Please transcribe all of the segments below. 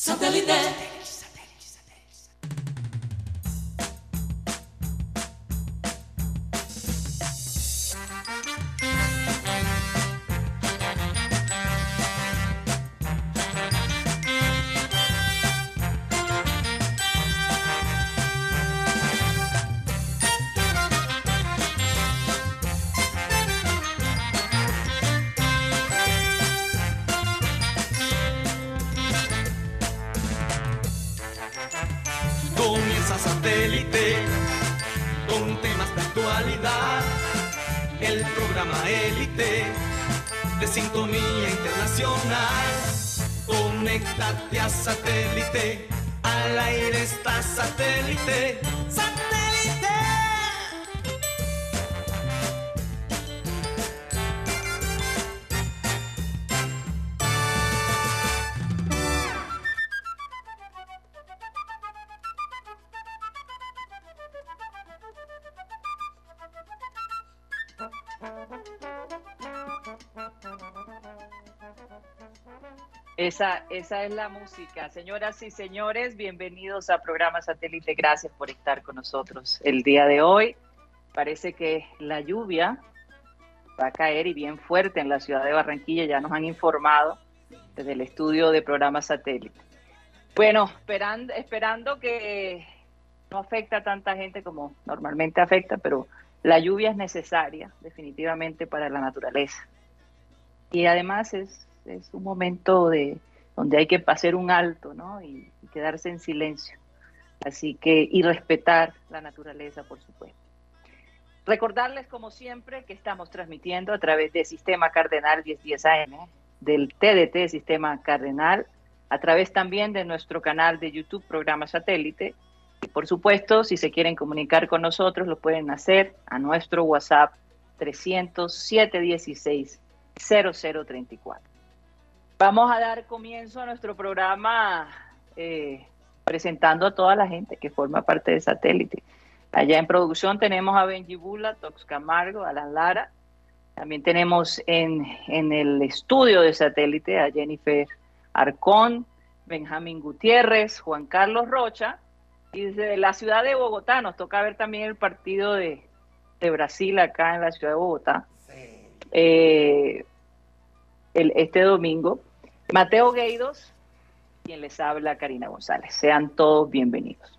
Satellite. Conéctate a satélite, al aire está satélite. satélite. Esa, esa es la música. Señoras y señores, bienvenidos a Programa Satélite. Gracias por estar con nosotros el día de hoy. Parece que la lluvia va a caer y bien fuerte en la ciudad de Barranquilla. Ya nos han informado desde el estudio de Programa Satélite. Bueno, esperando, esperando que no afecta a tanta gente como normalmente afecta, pero la lluvia es necesaria definitivamente para la naturaleza. Y además es es un momento de donde hay que pasar un alto, ¿no? Y, quedarse en silencio. Así que, y respetar la naturaleza, por supuesto. Recordarles, como siempre, que estamos transmitiendo a través de Sistema Cardenal 1010 AM, del TDT Sistema Cardenal, a través también de nuestro canal de YouTube, Programa Satélite. Y por supuesto, si se quieren comunicar con nosotros, lo pueden hacer a nuestro WhatsApp 300 716 0034. Vamos a dar comienzo a nuestro programa eh, presentando a toda la gente que forma parte de Satélite. Allá en producción tenemos a Benji Bula, Tox Camargo, Alan Lara. También tenemos en, en el estudio de Satélite a Jennifer Arcón, Benjamín Gutiérrez, Juan Carlos Rocha. Y desde la ciudad de Bogotá nos toca ver también el partido de, de Brasil acá en la ciudad de Bogotá. Eh, el, este domingo. Mateo Gueidos, quien les habla, Karina González. Sean todos bienvenidos.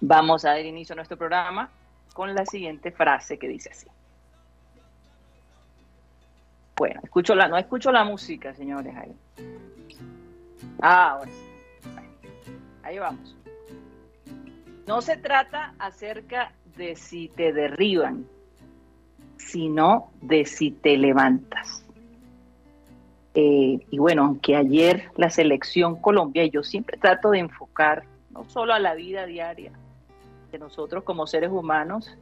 Vamos a dar inicio a nuestro programa con la siguiente frase que dice así. Bueno, escucho la, no escucho la música, señores. Ah, ahora. Ahí vamos. No se trata acerca de si te derriban, sino de si te levantas. Eh, y bueno, aunque ayer la selección Colombia, y yo siempre trato de enfocar no solo a la vida diaria de nosotros como seres humanos,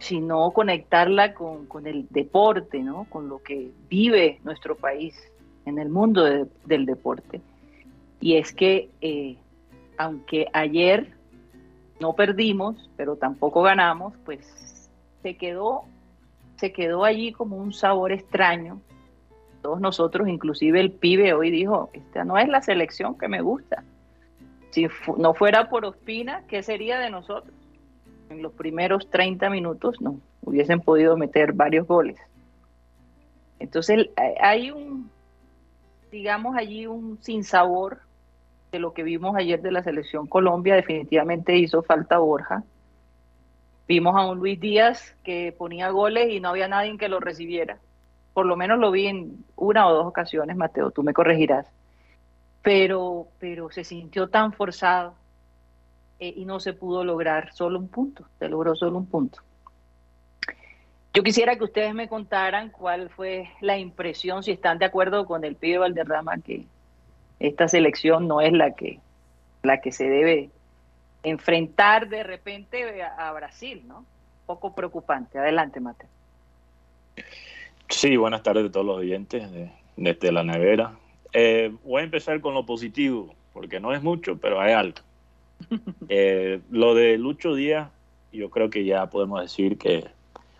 sino conectarla con, el deporte, ¿no? con lo que vive nuestro país en el mundo del deporte. Y es que, eh, aunque ayer no perdimos, pero tampoco ganamos, pues se quedó, se quedó allí como un sabor extraño todos nosotros, inclusive el pibe hoy dijo, esta no es la selección que me gusta. Si no fuera por Ospina, ¿qué sería de nosotros? En los primeros 30 minutos no hubiesen podido meter varios goles. Entonces hay un, digamos allí, un sinsabor de lo que vimos ayer de la selección Colombia. Definitivamente hizo falta Borja. Vimos a un Luis Díaz que ponía goles y no había nadie que lo recibiera por lo menos lo vi en una o dos ocasiones, Mateo, tú me corregirás, pero, pero se sintió tan forzado eh, y no se pudo lograr solo un punto, se logró solo un punto. Yo quisiera que ustedes me contaran cuál fue la impresión, si están de acuerdo con el pibe Valderrama, que esta selección no es la que, la que se debe enfrentar de repente a, a Brasil, ¿no? poco preocupante. Adelante, Mateo. Sí, buenas tardes a todos los oyentes de, desde la nevera. Eh, voy a empezar con lo positivo, porque no es mucho, pero hay algo. Eh, lo de Lucho Díaz, yo creo que ya podemos decir que,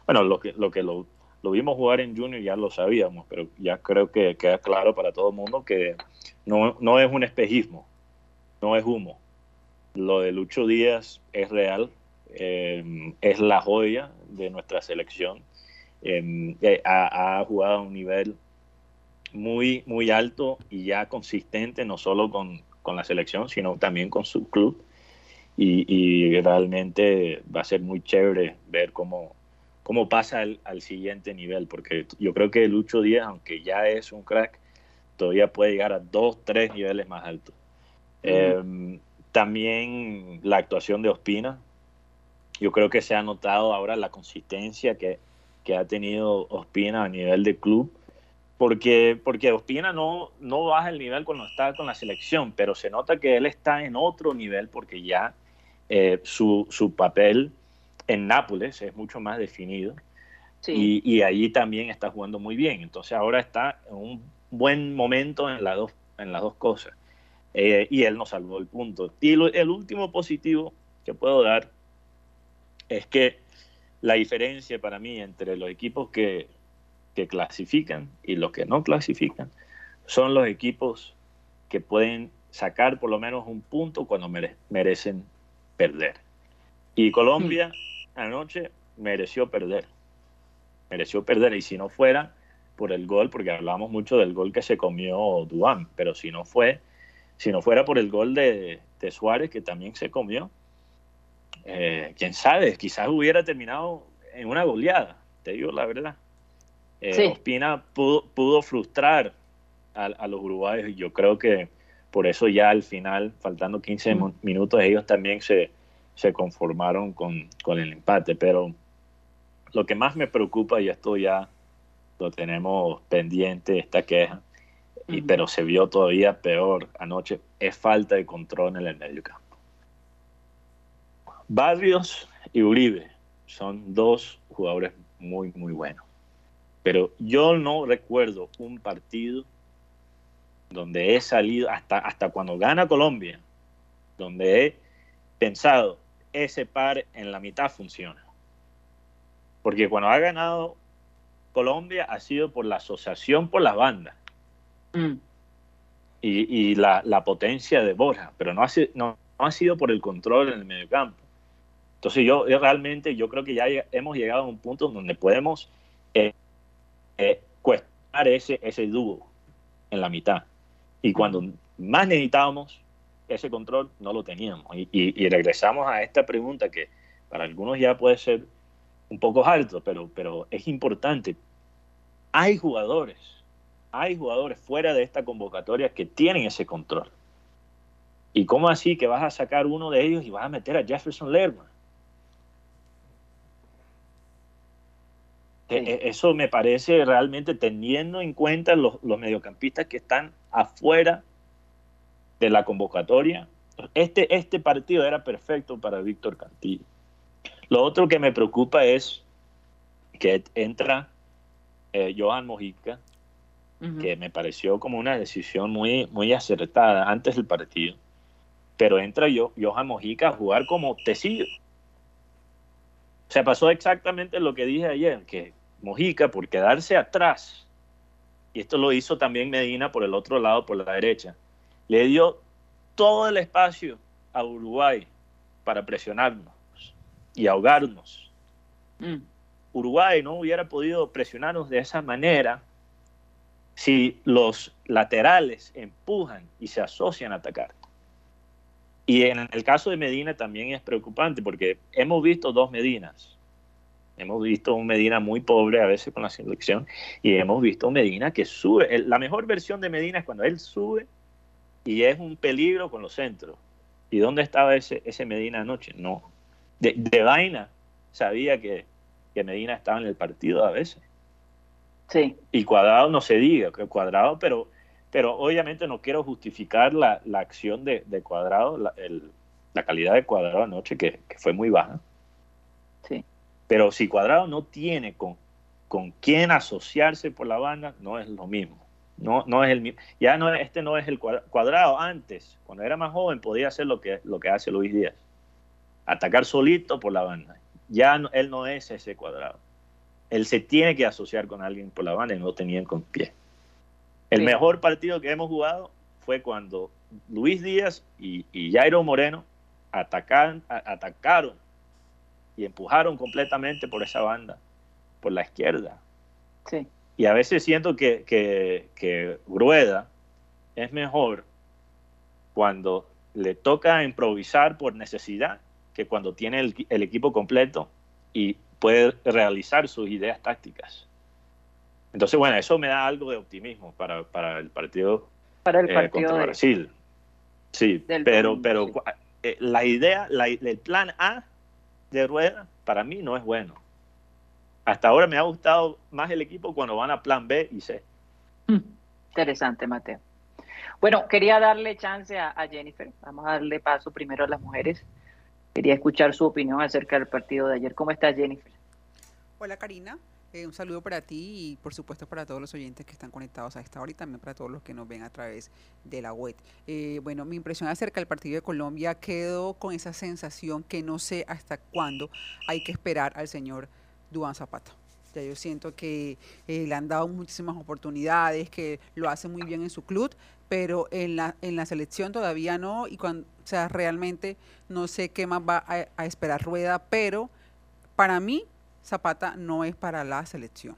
bueno, lo que lo, que lo, vimos jugar en Junior ya lo sabíamos, pero ya creo que queda claro para todo el mundo que no, no es un espejismo. no es humo. Lo de Lucho Díaz es real, eh, es la joya de nuestra selección. Eh, eh, ha, jugado a un nivel muy, muy alto y ya consistente, no solo con, con la selección, sino también con su club. Y, realmente va a ser muy chévere ver cómo, cómo pasa al, al, siguiente nivel, porque yo creo que Lucho Díaz, aunque ya es un crack, todavía puede llegar a dos, tres niveles más altos. también la actuación de Ospina, yo creo que se ha notado ahora la consistencia que, que ha tenido Ospina a nivel de club, porque, porque Ospina no, no baja el nivel cuando está con la selección, pero se nota que él está en otro nivel porque ya eh, su, su, papel en Nápoles es mucho más definido y, y allí también está jugando muy bien. Entonces ahora está en un buen momento en, las dos, en las dos cosas. Eh, y él nos salvó el punto. Y el último positivo que puedo dar es que la diferencia para mí entre los equipos que, clasifican y los que no clasifican son los equipos que pueden sacar por lo menos un punto cuando merecen perder. Y Colombia anoche mereció perder. Mereció perder. Y si no fuera por el gol, porque hablamos mucho del gol que se comió Duan, pero si no fue, si no fuera por el gol de, de Suárez, que también se comió, eh, quién sabe, quizás hubiera terminado en una goleada, te digo la verdad. Eh, Ospina pudo, frustrar a, los uruguayos y yo creo que por eso ya al final, faltando 15 minutos, ellos también se, se conformaron con, con, el empate. Pero lo que más me preocupa, y esto ya lo tenemos pendiente, esta queja, y, pero se vio todavía peor anoche, es falta de control en el medio campo. Barrios y Uribe son dos jugadores muy, muy buenos. Pero yo no recuerdo un partido donde he salido, hasta, hasta cuando gana Colombia, donde he pensado, ese par en la mitad funciona. Porque cuando ha ganado Colombia ha sido por la asociación por las bandas mm. y, la, potencia de Borja, pero no ha, no, no ha sido por el control en el mediocampo. Entonces yo, realmente yo creo que ya hemos llegado a un punto donde podemos eh, eh, cuestionar ese, ese dúo en la mitad. Y cuando más necesitábamos ese control, no lo teníamos. Y, regresamos a esta pregunta que para algunos ya puede ser un poco alto, pero, pero es importante. Hay jugadores, hay jugadores fuera de esta convocatoria que tienen ese control. ¿Y cómo así que vas a sacar uno de ellos y vas a meter a Jefferson Lerman? E, eso me parece realmente teniendo en cuenta los, mediocampistas que están afuera de la convocatoria. Este, este partido era perfecto para Víctor Cantillo. Lo otro que me preocupa es que entra eh, Johan Mojica, que me pareció como una decisión muy, muy acertada antes del partido. Pero entra yo, Johan Mojica a jugar como tecido. Se pasó exactamente lo que dije ayer, que Mojica, por quedarse atrás, y esto lo hizo también Medina por el otro lado, por la derecha, le dio todo el espacio a Uruguay para presionarnos y ahogarnos. Mm. Uruguay no hubiera podido presionarnos de esa manera si los laterales empujan y se asocian a atacar. Y en el caso de Medina también es preocupante porque hemos visto dos Medinas. Hemos visto un Medina muy pobre a veces con la selección y hemos visto un Medina que sube. La mejor versión de Medina es cuando él sube y es un peligro con los centros. ¿Y dónde estaba ese, ese Medina anoche? No. De, vaina sabía que, que, Medina estaba en el partido a veces. Sí. Y Cuadrado no se diga, que Cuadrado, pero, pero obviamente no quiero justificar la, la acción de, de Cuadrado, la, el, la, calidad de Cuadrado anoche, que, que fue muy baja. Pero si Cuadrado no tiene con, con quién asociarse por la banda, no es lo mismo. No, no es el mismo. Ya no, este no es el cuadrado. Antes, cuando era más joven, podía hacer lo que, lo que hace Luis Díaz. Atacar solito por la banda. Ya él no es ese cuadrado. Él se tiene que asociar con alguien por la banda y no tenían con pie. El mejor partido que hemos jugado fue cuando Luis Díaz y, Jairo Moreno atacaron y empujaron completamente por esa banda, por la izquierda. Sí. Y a veces siento que, que, que Rueda es mejor cuando le toca improvisar por necesidad que cuando tiene el, equipo completo y puede realizar sus ideas tácticas. Entonces, bueno, eso me da algo de optimismo para, para el partido, para el eh, partido contra Brasil. Sí, pero, pero eh, la idea, el plan A de Rueda para mí no es bueno. Hasta ahora me ha gustado más el equipo cuando van a plan B y C. Interesante, Mateo. Bueno, quería darle chance a, Jennifer. Vamos a darle paso primero a las mujeres. Quería escuchar su opinión acerca del partido de ayer. ¿Cómo está Jennifer? Hola Karina, eh, un saludo para ti y por supuesto para todos los oyentes que están conectados a esta hora y también para todos los que nos ven a través de la web. Eh, bueno, mi impresión acerca del partido de Colombia quedó con esa sensación que no sé hasta cuándo hay que esperar al señor Duan Zapata. Ya yo siento que eh, le han dado muchísimas oportunidades, que lo hace muy bien en su club, pero en la, en la selección todavía no, y cuando, o sea, realmente no sé qué más va a, esperar Rueda, pero para mí Zapata no es para la selección.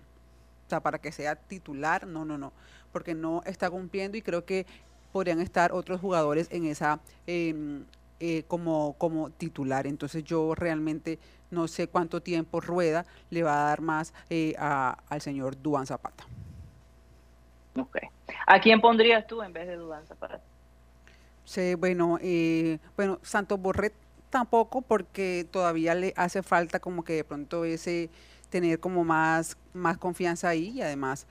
O sea, para que sea titular, no, no, no, porque no está cumpliendo y creo que podrían estar otros jugadores en esa em, eh, como, como titular. Entonces yo realmente no sé cuánto tiempo Rueda le va a dar más eh, al señor Duan Zapata. Ok. ¿A quién pondrías tú en vez de Dudanza para Sí, bueno, eh, bueno, Santos Borret tampoco porque todavía le hace falta como que de pronto ese tener como más, más confianza ahí y además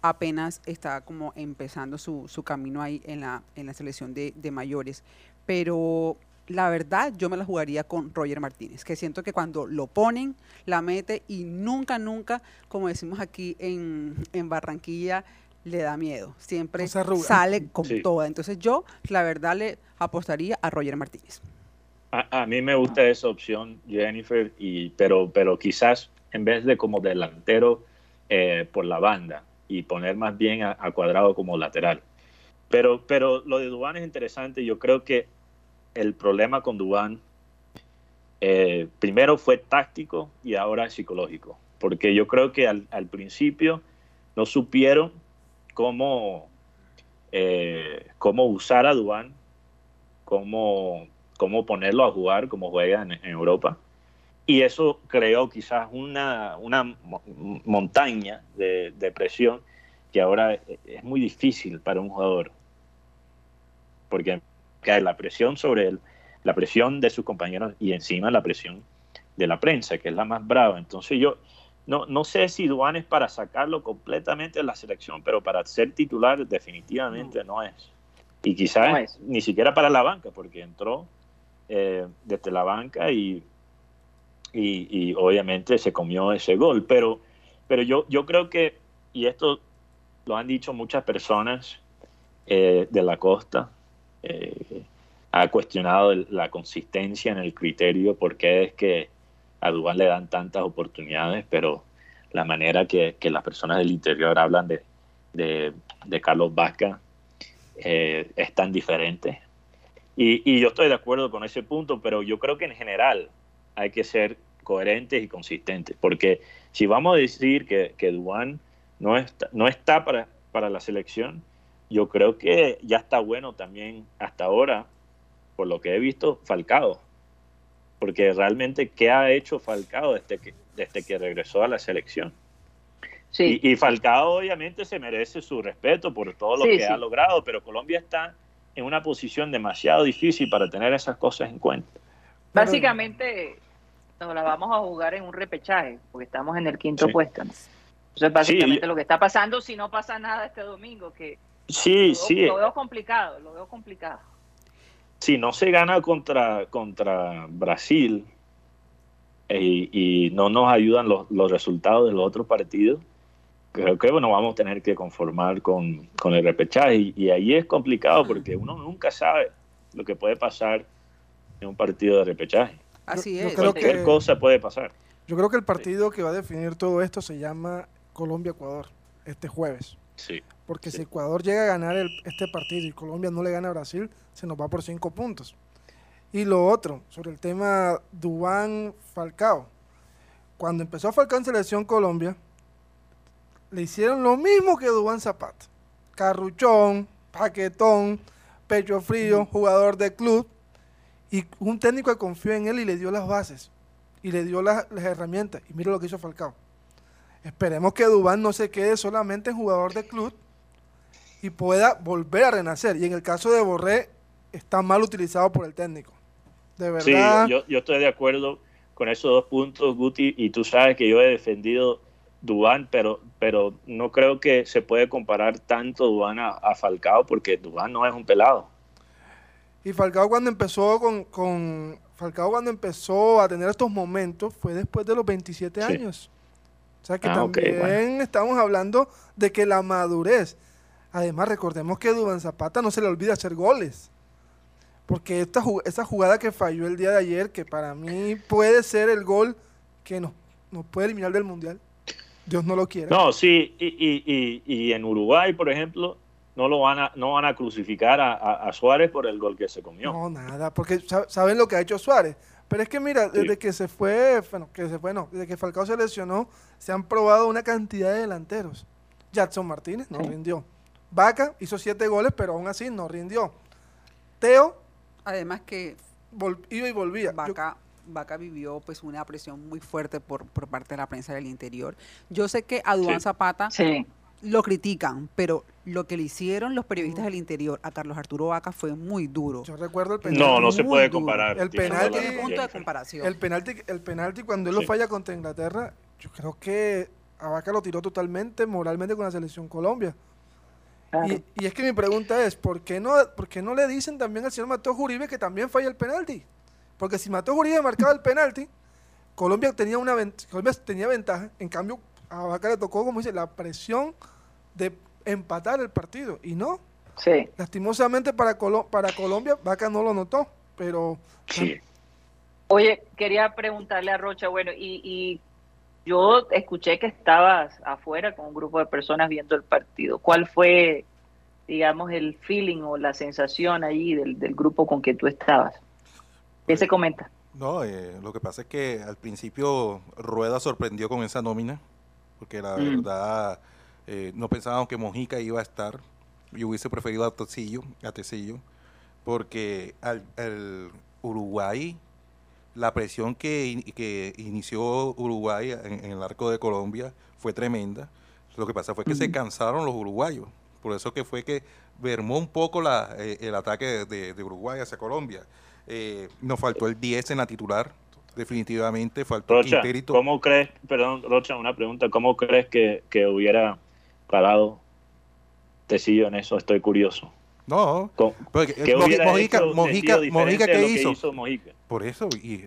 apenas está como empezando su, su camino ahí en la, en la selección de, de mayores. Pero la verdad yo me la jugaría con Roger Martínez, que siento que cuando lo ponen, la mete y nunca, nunca, como decimos aquí en, en Barranquilla, le da miedo. Siempre sale con toda. Entonces yo, la verdad, le apostaría a Roger Martínez. A, mí me gusta esa opción, Jennifer, y, pero, pero quizás en vez de como delantero eh, por la banda y poner más bien a, cuadrado como lateral. Pero, pero lo de Dubán es interesante. Yo creo que el problema con Dubán eh, primero fue táctico y ahora psicológico. Porque yo creo que al, al principio no supieron cómo, eh, cómo usar a Dubán, cómo, cómo ponerlo a jugar como juega en, Europa. Y eso creó quizás una, una montaña de, presión que ahora es muy difícil para un jugador. Porque cae la presión sobre él, la presión de sus compañeros y encima la presión de la prensa, que es la más brava. Entonces yo, no, no sé si Duan es para sacarlo completamente de la selección, pero para ser titular definitivamente no, es. Y quizás ni siquiera para la banca, porque entró eh, desde la banca y, y, obviamente se comió ese gol. Pero, pero yo, yo creo que, y esto lo han dicho muchas personas eh, de la costa, eh, ha cuestionado la consistencia en el criterio, porque es que a Dubán le dan tantas oportunidades, pero la manera que, las personas del interior hablan de, de, Carlos Vasca eh, es tan diferente. Y, yo estoy de acuerdo con ese punto, pero yo creo que en general hay que ser coherentes y consistentes, porque si vamos a decir que, que Dubán no está, no está para, para la selección, yo creo que ya está bueno también hasta ahora, por lo que he visto, Falcao porque realmente qué ha hecho Falcao desde que, desde que regresó a la selección. Sí. Y, Falcao obviamente se merece su respeto por todo lo que ha logrado, pero Colombia está en una posición demasiado difícil para tener esas cosas en cuenta. Básicamente nos la vamos a jugar en un repechaje, porque estamos en el quinto puesto. Entonces básicamente lo que está pasando si no pasa nada este domingo, que sí, sí. lo veo complicado, lo veo complicado si no se gana contra, contra Brasil eh, y, no nos ayudan los, resultados de los otros partidos, creo que bueno, vamos a tener que conformar con, el repechaje. Y, ahí es complicado porque uno nunca sabe lo que puede pasar en un partido de repechaje. Así es. Cualquier cosa puede pasar. Yo creo que el partido que va a definir todo esto se llama Colombia-Ecuador, este jueves. Sí. Porque sí. si Ecuador llega a ganar el- este partido y Colombia no le gana a Brasil, se nos va por cinco puntos. Y lo otro, sobre el tema Dubán Falcao. Cuando empezó Falcao en Selección Colombia, le hicieron lo mismo que Dubán Zapata. Carruchón, paquetón, pecho frío, jugador de club. Y un técnico que confió en él y le dio las bases. Y le dio las, las herramientas. Y mira lo que hizo Falcao. Esperemos que Dubán no se quede solamente en jugador de club y pueda volver a renacer. Y en el caso de Borré, está mal utilizado por el técnico. De Sí, verdad. yo, yo estoy de acuerdo con esos dos puntos, Guti, y tú sabes que yo he defendido Dubán, pero, pero no creo que se puede comparar tanto Dubán a, a Falcao, porque Dubán no es un pelado. Y Falcao cuando empezó con, con- Falcao cuando empezó a tener estos momentos fue después de los 27 Sí. años. O sea que Ah, también bueno. estamos hablando de que la madurez. Además, recordemos que Dubán Zapata no se le olvida hacer goles. Porque esta, esa jugada que falló el día de ayer, que para mí puede ser el gol que nos, nos puede eliminar del Mundial. Dios no lo quiera. No, sí, y, y, y, y en Uruguay, por ejemplo, no lo van a, no van a crucificar a, a- a Suárez por el gol que se comió. No, nada, porque sa- saben lo que ha hecho Suárez. Pero es que mira, desde que se fue, bueno, que se fue, no, desde que Falcao se lesionó, se han probado una cantidad de delanteros. Jackson Martínez no Sí. rindió. Vaca hizo siete goles, pero aún así no rindió. Teo Además que iba y volvía. Yo- Vaca, vivió pues una presión muy fuerte por, por parte de la prensa del interior. Yo sé que a Sí. Zapata Sí. lo critican, pero lo que le hicieron los periodistas del interior a Carlos Arturo Vaca fue muy duro. yo recuerdo el penal. No, no se puede duro. comparar. El Tienes penal toda No la tiene que- razón, punto de comparación. El penalti, el penalti cuando él lo falla contra Inglaterra, yo creo que a Vaca lo tiró totalmente moralmente con la selección Colombia. claro. Y, y es que mi pregunta es, ¿por qué, no, ¿por qué no le dicen también al señor Mateo Uribe que también falla el penalti? Porque si Mateo Uribe marcaba el penalti, Colombia tenía una Colombia tenía ventaja, en cambio a Vaca le tocó, como dice, la presión de empatar el partido. Y no, Sí. lastimosamente para, Colo- para Colombia, Vaca no lo notó, pero Sí. Oye, quería preguntarle a Rocha, bueno, y, y yo escuché que estabas afuera con un grupo de personas viendo el partido. ¿Cuál fue, digamos, el feeling o la sensación ahí del, del grupo con que tú estabas? ¿Qué se comenta? No, eh, lo que pasa es que al principio Rueda sorprendió con esa nómina, porque la Mm. verdad eh, no pensábamos que Mojica iba a estar. Yo hubiese preferido a Tecillo, a Tecillo porque al, al Uruguay, la presión que, in- que inició Uruguay en, en el arco de Colombia fue tremenda. Lo que pasa fue que se Ujú. cansaron los uruguayos. Por eso que fue que mermó un poco la, eh, el ataque de, de Uruguay hacia Colombia. Eh, nos faltó el 10 en la titular, definitivamente. Faltó Rocha, Quinterito. ¿cómo crees, perdón, Rocha, una pregunta, ¿cómo crees que, que hubiera parado Tecillo en eso? Estoy curioso. No, ¿Cómo- porque ¿Qué Mojica, hecho Mojica, Mojica, ¿qué lo que hizo? hizo Mojica? Por eso, y,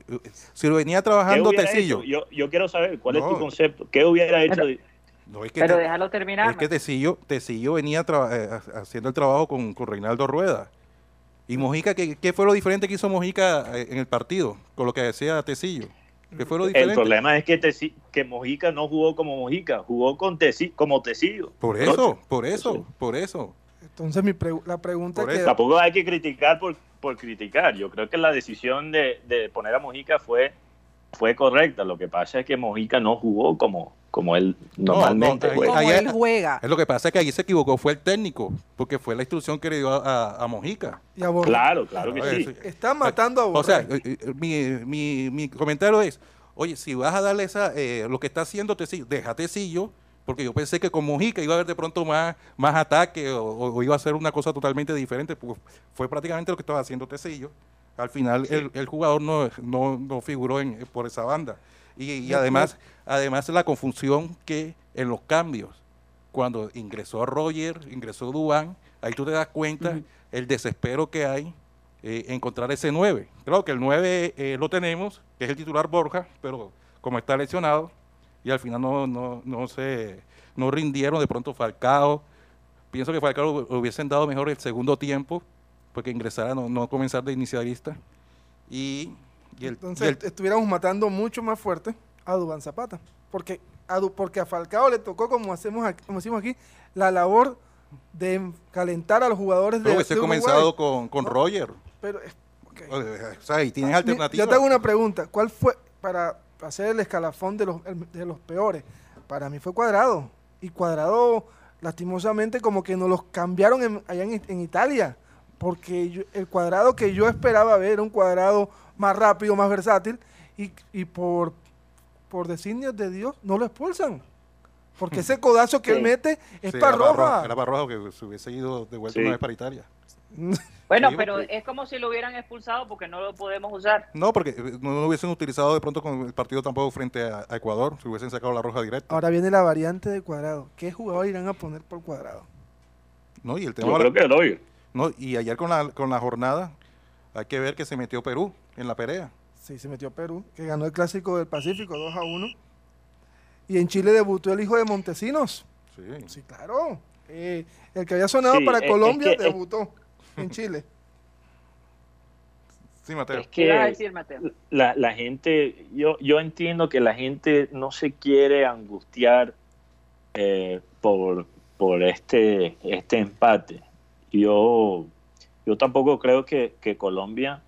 si lo venía ¿Qué trabajando Tecillo. Yo, yo quiero saber cuál es tu concepto. ¿Qué hubiera hecho? Pero- No, es que Pero te- déjalo terminar. Es que Tecillo, Tecillo venía eh, ha- haciendo el trabajo con, con Reinaldo Rueda. Y Mojica, ¿qué, qué fue lo diferente que hizo Mojica eh, en el partido? Con lo que decía Tecillo. ¿Qué fue lo el diferente? problema es que, Teci- que Mojica no jugó como Mojica, jugó con Teci- como Tecillo. Por Rocha. eso, por eso, Sí. por eso. entonces mi pregu- la pregunta Por que... eso. Tampoco hay que criticar por, por criticar. Yo creo que la decisión de, de poner a Mojica fue, fue correcta. Lo que pasa es que Mojica no jugó como, como él No, normalmente no, juega. Como Ahí- él juega. Es lo que pasa es que allí se equivocó, fue el técnico, porque fue la instrucción que le dio a, a- a Mojica. y a. Claro, claro que sí. Está matando a Borré. O sea, eh, eh, mi, mi, mi comentario es, oye, si vas a darle esa, eh, lo que está haciendo Tecillo, deja Tecillo, porque yo pensé que con Mojica iba a haber de pronto más, más ataque o, o iba a ser una cosa totalmente diferente, pues fue prácticamente lo que estaba haciendo Tecillo. Al final el, el jugador no, no, no figuró en, por esa banda. Y, y además, además la confusión que en los cambios, cuando ingresó Roger, ingresó Dubán, ahí tú te das cuenta Ujú. el desespero que hay eh, encontrar ese 9. Creo que el 9 eh, lo tenemos, que es el titular Borja, pero como está lesionado, y al final no, no, no se no rindieron de pronto Falcao. Pienso que Falcao lo hubiesen dado mejor el segundo tiempo, porque ingresara, no, no comenzar de inicialista. Y, y el, y Entonces el- estuviéramos matando mucho más fuerte a Dubán Zapata. Porque a Du- porque a Falcao le tocó, como hacemos aquí, como decimos aquí, la labor de calentar a los jugadores de, Pero hubiese de Uruguay. comenzado con, con No. Roger. Pero, es- ok. O sea, y tienes alternativas. Yo te hago una pregunta. ¿Cuál fue, para hacer el escalafón de los, el- de los peores? Para mí fue Cuadrado. Y Cuadrado, lastimosamente, como que nos los cambiaron en- allá en, en Italia. Porque yo- el cuadrado que yo esperaba ver era un cuadrado más rápido, más versátil. Y, y por, por designios de Dios, no lo expulsan. Porque ese codazo que Sí. él mete es Sí, para era roja. Era para roja que se hubiese ido de vuelta Sí. una vez para Italia. Bueno, pero es como si lo hubieran expulsado porque no lo podemos usar. No, porque eh, no lo hubiesen utilizado de pronto con el partido tampoco frente a, a Ecuador, si hubiesen sacado la roja directa. Ahora viene la variante de cuadrado. ¿Qué jugador irán a poner por cuadrado? No, y el tema Yo creo que Roger. no, y ayer con la, con la jornada hay que ver que se metió Perú en la pelea. Sí, se metió Perú, que ganó el clásico del Pacífico 2 a 1. Y en Chile debutó el hijo de Montesinos. Sí. Sí, claro. Eh, el que había sonado Sí, para es- es Colombia es- debutó en Chile. Sí, Mateo. ¿Qué Es que decir, Mateo? la, la gente, yo, yo entiendo que la gente no se quiere angustiar eh, por, por este, este empate. Yo, yo tampoco creo que, que Colombia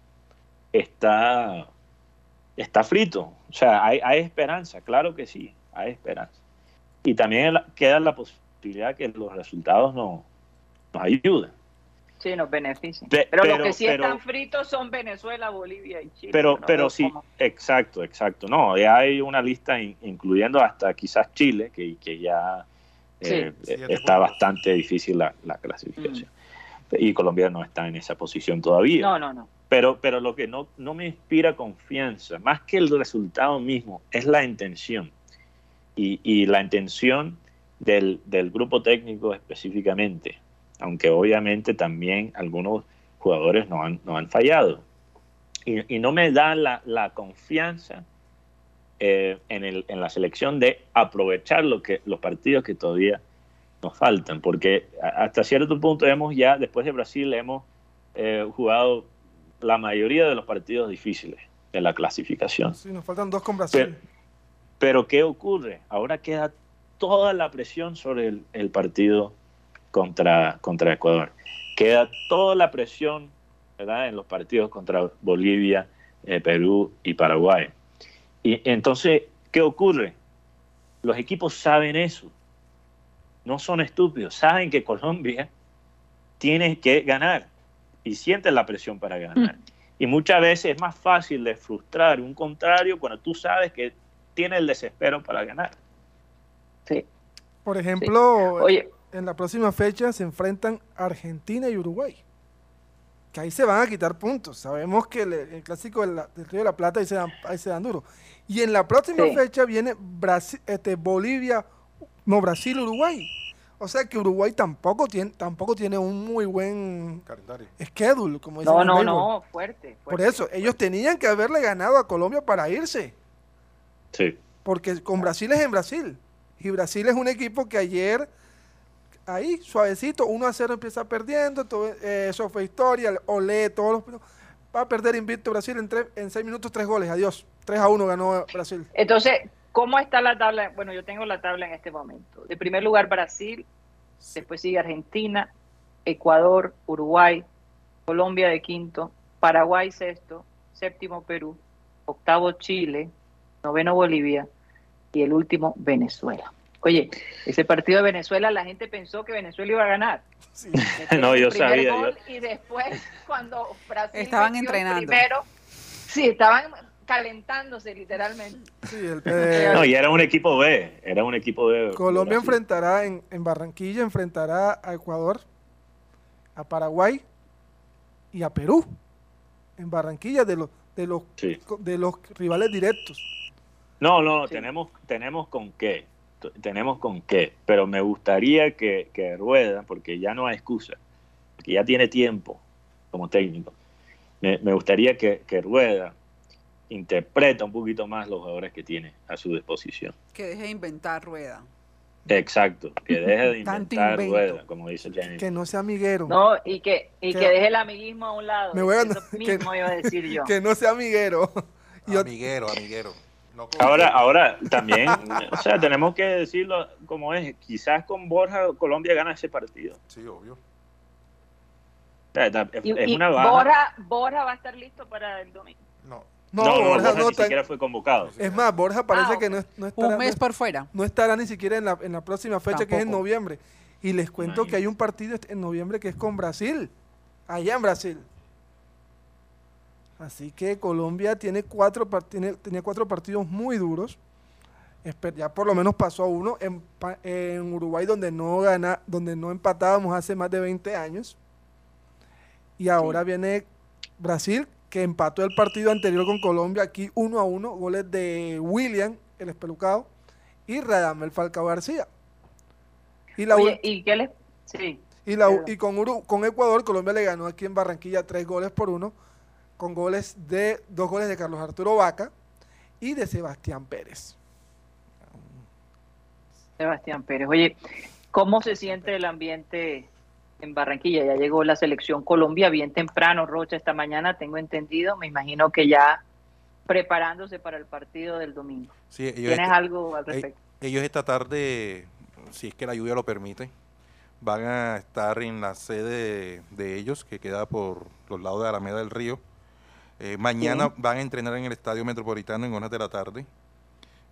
está, está frito. O sea, hay, hay esperanza, claro que sí, hay esperanza. Y también queda la posibilidad que los resultados no, nos ayuden. Sí, nos beneficia. Pe- Pero, pero- los que sí pero- están fritos son Venezuela, Bolivia y Chile. Pero, No pero sí, cómo- exacto, exacto. No, ya hay una lista in- incluyendo hasta quizás Chile, que, que ya Sí. eh, Siete está puntos. bastante difícil la, la clasificación. Y Colombia no está en esa posición todavía. No, no, no. Pero, pero lo que no, no me inspira confianza, más que el resultado mismo, es la intención. Y, y la intención del, del grupo técnico específicamente, aunque obviamente también algunos jugadores no han, no han fallado. Y, y no me da la, la confianza eh, en, el, en la selección de aprovechar lo que, los partidos que todavía nos faltan, porque hasta cierto punto hemos ya, después de Brasil, hemos eh, jugado la mayoría de los partidos difíciles de la clasificación. Sí, nos faltan dos con Brasil. Pero, pero ¿qué ocurre? Ahora queda toda la presión sobre el, el partido contra, contra Ecuador. Queda toda la presión ¿verdad? en los partidos contra Bolivia, eh, Perú y Paraguay. Y entonces, ¿qué ocurre? Los equipos saben eso. No son estúpidos. Saben que Colombia tiene que ganar y sienten la presión para ganar. Y muchas veces es más fácil de frustrar un contrario cuando tú sabes que tiene el desespero para ganar. Sí. Por ejemplo, Oye, en la próxima fecha se enfrentan Argentina y Uruguay. Que ahí se van a quitar puntos. Sabemos que el, el clásico del, del Río de la Plata ahí se dan, ahí se dan duro. Y en la próxima Sí. fecha viene Brasil, este, Bolivia, no Brasil, Uruguay. O sea que Uruguay tampoco tiene, tampoco tiene un muy buen Calendario. schedule, como dicen no, no, no, fuerte. Por fuerte, eso, fuerte. ellos tenían que haberle ganado a Colombia para irse. Sí. Porque con Brasil es en Brasil. Y Brasil es un equipo que ayer, ahí, suavecito, 1 a 0 empieza perdiendo. todo, eh, eso fue historia. Olé, todos los. Va a perder invicto Brasil en, tres, en 6 minutos, 3 goles. Adiós. 3 a 1 ganó Brasil. Entonces, ¿cómo está la tabla? Bueno, yo tengo la tabla en este momento. De primer lugar Brasil, después sigue Argentina, Ecuador, Uruguay, Colombia de quinto, Paraguay sexto, séptimo Perú, octavo Chile, noveno Bolivia y el último Venezuela. Oye, ese partido de Venezuela, la gente pensó que Venezuela iba a ganar. Sí. No, yo sabía, gol Y después, cuando Brasil Estaban entrenando. primero, sí, estaban calentándose literalmente. Sí, el- eh, No, y era un equipo B, era un equipo B. Colombia Brasil. enfrentará en, en Barranquilla, enfrentará a Ecuador, a Paraguay y a Perú. En Barranquilla de los, de los, Sí. de los rivales directos. No, no, Sí. tenemos, tenemos con qué, tenemos con qué, pero me gustaría que, que Rueda, porque ya no hay excusa, que ya tiene tiempo como técnico, me, me gustaría que, que Rueda interpreta un poquito más los jugadores que tiene a su disposición. Que deje de inventar rueda. Exacto, que deje de inventar. Rueda, como dice Jenny. Que no sea amiguero. No, y que, y Que- que deje el amiguismo a un lado. Me voy a- Eso que- mismo iba a decir yo. Que no sea amiguero. Amiguero, amiguero. No Ahora, ahora también, o sea, tenemos que decirlo como es. Quizás con Borja Colombia gana ese partido. Sí, obvio. Es y una baja. Borja, Borja va a estar listo para el domingo. No. No, no, no, Borja Borja no ni está- siquiera fue convocado. Es más, Borja parece Ah, que no, no estará, Un mes no, por fuera. no estará ni siquiera en la, en la próxima fecha, que es en noviembre. Y les cuento que hay un partido en noviembre que es con Brasil, allá en Brasil. Así que Colombia tiene cuatro, tiene- tenía cuatro partidos muy duros. Ya por lo menos pasó a uno en Uruguay donde no gana, donde no empatábamos hace más de 20 años. Y ahora viene Brasil, que empató el partido anterior con Colombia aquí uno a uno, goles de William, el espelucado, y Radamel Falcao García. Y la Oye, ¿y qué les...? Sí. y, la, y con, Uru- con Ecuador, Colombia le ganó aquí en Barranquilla tres goles por uno, con goles de dos goles de Carlos Arturo Vaca y de Sebastián Pérez. Sebastián Pérez. Oye, ¿cómo se siente el ambiente en Barranquilla? Ya llegó la selección Colombia bien temprano, Rocha, esta mañana, tengo entendido. Me imagino que ya preparándose para el partido del domingo. Sí, ellos, ¿Tienes esta, algo al respecto? ellos esta tarde, si es que la lluvia lo permite, van a estar en la sede de ellos, que queda por los lados de Alameda del Río. Eh, mañana van a entrenar en el Estadio Metropolitano en horas de la tarde.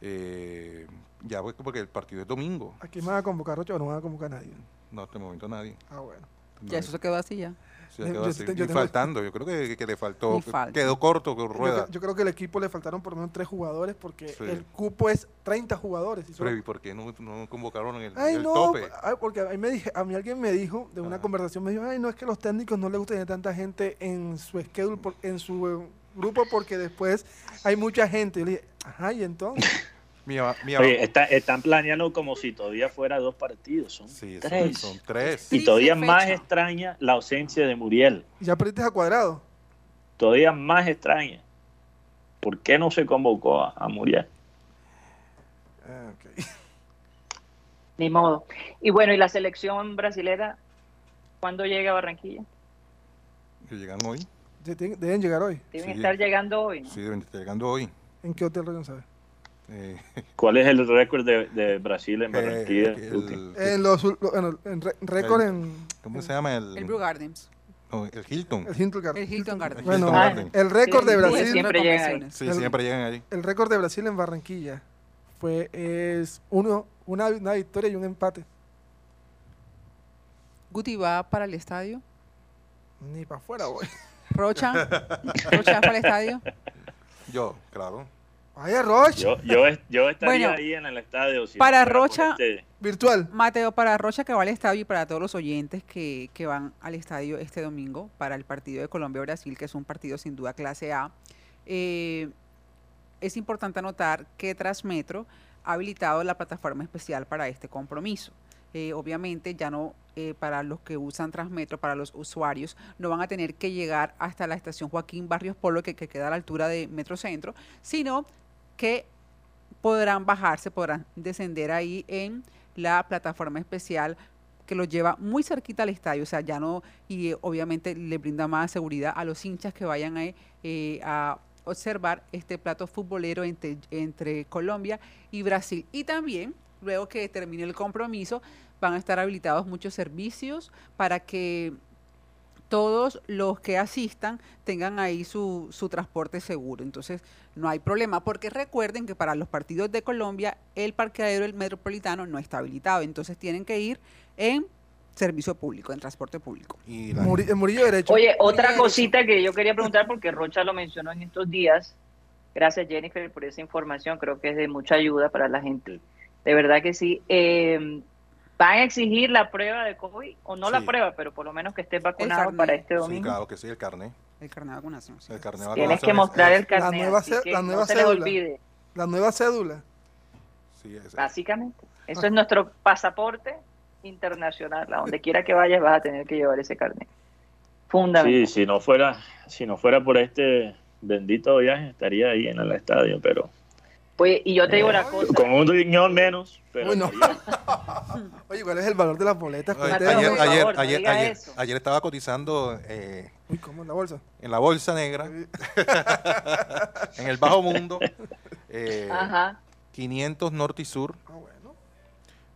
Eh, ya pues porque el partido es domingo. Aquí me van a convocar ocho o no van a convocar a nadie. No, hasta el momento nadie. Ah, bueno. Ya eso se quedó así ya. Sí, ya quedó yo así. yo Y tengo- faltando, yo creo que, que le faltó, quedó corto Yo, rueda. yo creo que al equipo le faltaron por lo menos tres jugadores porque Sí. el cupo es 30 jugadores. y solo- Pero ¿y por qué no, no convocaron el, Ay, el no, tope? ay, porque a mí, me dije, a mí alguien me dijo, de una conversación, me dijo, ay, no es que los técnicos no les gusta tener tanta gente en su schedule, por- en su eh, grupo, porque después hay mucha gente. Yo le dije, ajá, y entonces. Mi, ama- mi Oye, ama- está- están planeando como si todavía fuera dos partidos. Son sí, tres. son tres. Y todavía más extraña la ausencia de Muriel. ya perdiste a cuadrado. Todavía más extraña. ¿Por qué no se convocó a, a Muriel? Ah. Ni modo. Y bueno, ¿y la selección brasilera cuándo llega a Barranquilla? Llegan hoy. Deben llegar hoy. Deben Sí. estar llegando hoy, ¿no? Sí, deben estar llegando hoy. ¿En qué hotel no sabe? Eh, ¿Cuál es el récord de, de Brasil en Barranquilla? eh, el- En los bueno, récord El- en ¿Cómo se llama? El, El Blue Gardens. no, el Hilton. el Hilton Garden. El Hilton Garden. Bueno, Ah, Garden. el récord Sí, de sí, Brasil, siempre llegan ahí. convenciones. Sí, el- siempre llegan allí. el récord de Brasil en Barranquilla fue es uno, una, una victoria y un empate. Guti va para el estadio. Ni para afuera, voy. Rocha. Rocha va para el estadio. Yo, claro. Vaya Roche, Yo, yo, est- yo estaría Bueno, ahí en el estadio. si para no Rocha- este- virtual. Mateo, para Rocha que va al estadio y para todos los oyentes que, que van al estadio este domingo para el partido de Colombia-Brasil, que es un partido sin duda clase A, eh, es importante anotar que Transmetro ha habilitado la plataforma especial para este compromiso. Eh, obviamente ya no eh, para los que usan Transmetro, para los usuarios, no van a tener que llegar hasta la estación Joaquín Barrios Polo, que, que queda a la altura de Metrocentro, sino que podrán bajarse, podrán descender ahí en la plataforma especial que los lleva muy cerquita al estadio, o sea, ya no, y eh, obviamente le brinda más seguridad a los hinchas que vayan a, eh, a observar este plato futbolero entre, entre Colombia y Brasil. Y también, luego que termine el compromiso, van a estar habilitados muchos servicios para que todos los que asistan tengan ahí su, su transporte seguro. Entonces, no hay problema, porque recuerden que para los partidos de Colombia el parqueadero del metropolitano no está habilitado, entonces tienen que ir en servicio público, en transporte público. Y Muri- Murillo derecho. Oye, otra Derecho. cosita que yo quería preguntar, porque Rocha lo mencionó en estos días. Gracias, Jennifer, por esa información. Creo que es de mucha ayuda para la gente. De verdad que sí. Eh, ¿Van a exigir la prueba de COVID? O no la Sí. prueba, pero por lo menos que estés vacunado para este sí, domingo. claro que sí, el carnet. El carnet de vacunación. sí. El carnet de Tienes que mostrar el carnet. nueva así que la nueva no se les cédula. olvide, La nueva cédula. sí, básicamente. Eso es nuestro pasaporte internacional. A donde quiera que vayas vas a tener que llevar ese carnet. Fundamental. Sí, si no fuera, si no fuera por este bendito viaje, estaría ahí en el estadio, pero Oye, y yo te digo una cosa. con un riñón menos, pero Uy, no. Oye, ¿cuál es el valor de las boletas? Ayer, favor, ayer, ayer, ayer estaba cotizando eh, Uy, ¿cómo en la bolsa? en la bolsa negra, en el bajo mundo, eh, Ajá. 500 norte y sur, Ah, bueno.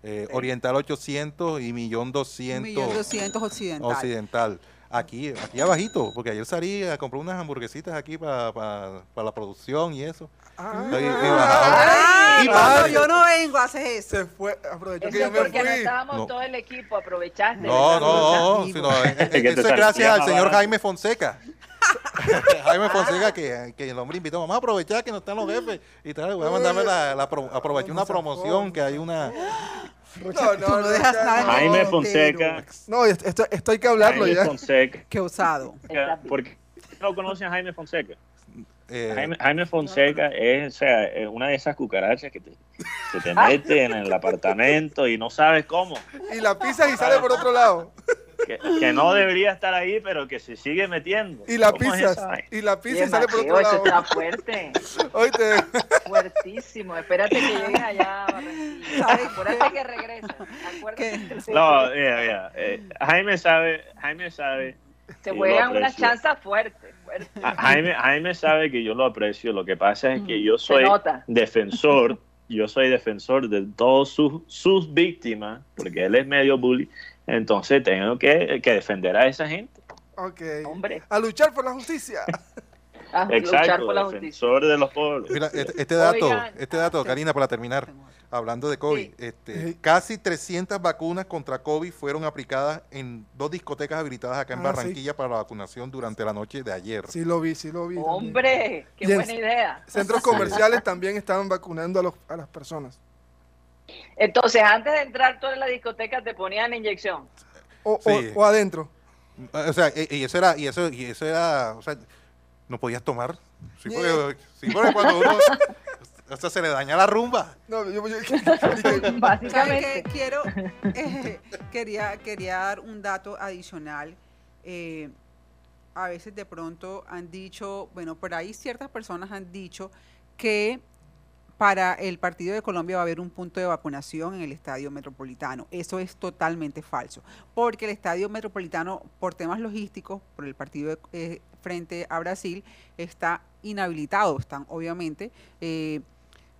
eh, oriental 800 y millón 200 millón doscientos occidental. occidental. Aquí, aquí abajito, porque ayer salí a comprar unas hamburguesitas aquí para la producción y eso. Ah, Ah, yo no vengo, haces eso. se fue, aprovechó Eso que yo me porque no fui. estábamos No. todo el equipo, aprovechaste. No, no, no, sino, eh, eh, eso es salía gracias al señor. Jaime Fonseca. Jaime Fonseca, que, que el hombre invitó, vamos a aprovechar que no están los jefes y tal, voy a mandarme la, la pro- aproveché una promoción que hay una... No, Tú no dejas nada Jaime. Fonseca. No, esto, hay que hablarlo Jaime ya. Fonseca. Qué osado. ¿Por qué no conocen a Jaime Fonseca? Eh, Jaime, Jaime Fonseca es, o sea, es una de esas cucarachas que te, se te mete en el apartamento y no sabes cómo. Y la pisas y sale por otro lado. Que, que no debería estar ahí, pero que se sigue metiendo. Y la ¿Cómo es pisas. Y la Oye, pisas y sale por otro eso lado. está fuerte, Oíste. fuertísimo. Espérate que lleguen allá. ¿Sabes Acuérdate que regresa. Acuérdate que No, mira, mira. eh, Jaime sabe, Jaime sabe. Se yo juegan lo unas aprecio. chanzas fuertes. fuertes. a- Jaime, Jaime sabe que yo lo aprecio. Lo que pasa es que yo Se soy defensor. Yo soy defensor de todas sus, sus víctimas, porque él es medio bully. Entonces tengo que, que defender a esa gente. Ok. Hombre, A luchar por la justicia. a Exacto, por la defensor de los pobres. Mira, este, este dato, Oigan. este dato, Karina, para terminar, hablando de COVID, Sí. este, Sí. casi 300 vacunas contra COVID fueron aplicadas en dos discotecas habilitadas acá en Ah, Barranquilla para la vacunación durante la noche de ayer. Sí lo vi, sí lo vi. también. Hombre, qué Y en- buena idea. Centros comerciales también estaban vacunando a, los, a las personas. Entonces, antes de entrar toda la discoteca te ponían inyección. O, o- Sí. o adentro. O sea, y, y eso era, y eso, y eso era, o sea, no podías tomar. Sí, porque, sí, porque cuando uno, sea, se le daña la rumba. No, yo, yo- ¿Sabes Básicamente. Quiero, eh, quería, quería dar un dato adicional. Eh, a veces de pronto han dicho, bueno, por ahí ciertas personas han dicho que para el partido de Colombia va a haber un punto de vacunación en el estadio metropolitano. Eso es totalmente falso, porque el estadio metropolitano, por temas logísticos, por el partido de- eh, frente a Brasil, está inhabilitado. Están obviamente eh,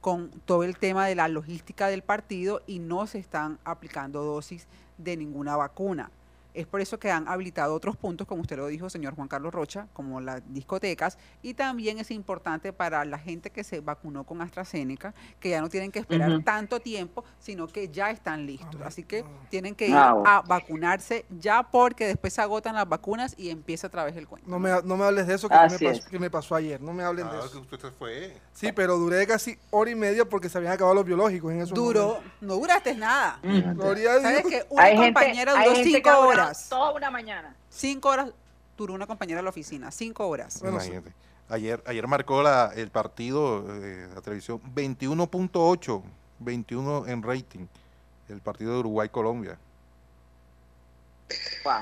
con todo el tema de la logística del partido y no se están aplicando dosis de ninguna vacuna. Es por eso que han habilitado otros puntos, como usted lo dijo, señor Juan Carlos Rocha, como las discotecas, y también es importante para la gente que se vacunó con AstraZeneca, que ya no tienen que esperar tanto tiempo, sino que ya están listos. Así que tienen que ir Ah, a vacunarse ya porque después se agotan las vacunas y empieza otra vez el cuento. no, me, no me hables de eso que, me pasó, es. que me pasó ayer. No me hablen de Ah, eso. que usted fue. Sí, pero duré casi hora y media porque se habían acabado los biológicos en esos Duró, momentos. no duraste nada. Gloria a ¿Sabes Dios. que una Hay compañera duró gente que cinco durado horas? Toda una mañana. Cinco horas duró una compañera de la oficina, cinco horas. Bueno. Imagínate. Ayer, ayer marcó la, el partido eh, la televisión 21.8, 21 en rating, el partido de Uruguay-Colombia. Wow.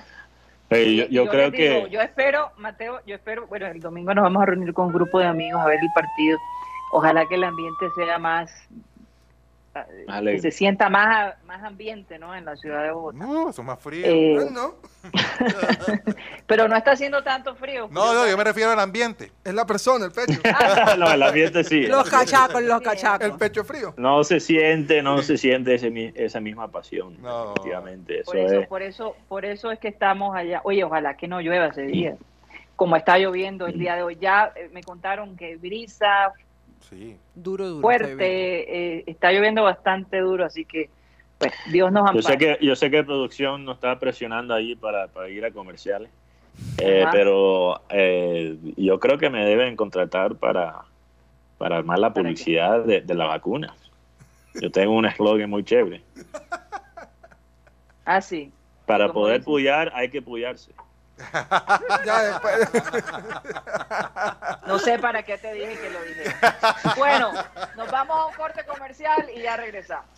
Yo, yo creo digo, que Yo espero, Mateo, yo espero, bueno, el domingo nos vamos a reunir con un grupo de amigos a ver el partido. Ojalá que el ambiente sea más, que alegre. se sienta más, más ambiente, ¿no? En la ciudad de Bogotá. No, eso es más frío. Eh, Ah, no, pero no está haciendo tanto frío. no, no, yo me refiero al ambiente. es la persona, el pecho. no, el ambiente sí. Los cachacos, los cachacos. El pecho frío. No se siente, no se siente ese, esa misma pasión. No. Efectivamente, eso, Por eso, es. por eso, por eso es que estamos allá. Oye, ojalá que no llueva ese día. Como está lloviendo el día de hoy, ya eh, me contaron que brisa Sí. Duro, duro. está fuerte, lloviendo. eh, está lloviendo bastante duro, así que pues Dios nos Yo sé ampare. que yo sé que producción nos está presionando ahí para, para ir a comerciales, eh, pero eh, yo creo que me deben contratar para, para armar la publicidad de, de la vacuna. Yo tengo un eslogan muy chévere. Ah, sí. Para ¿Cómo poder puyar hay que puyarse. Ya después. No sé para qué te dije que lo dije. Bueno, nos vamos a un corte comercial y ya regresamos.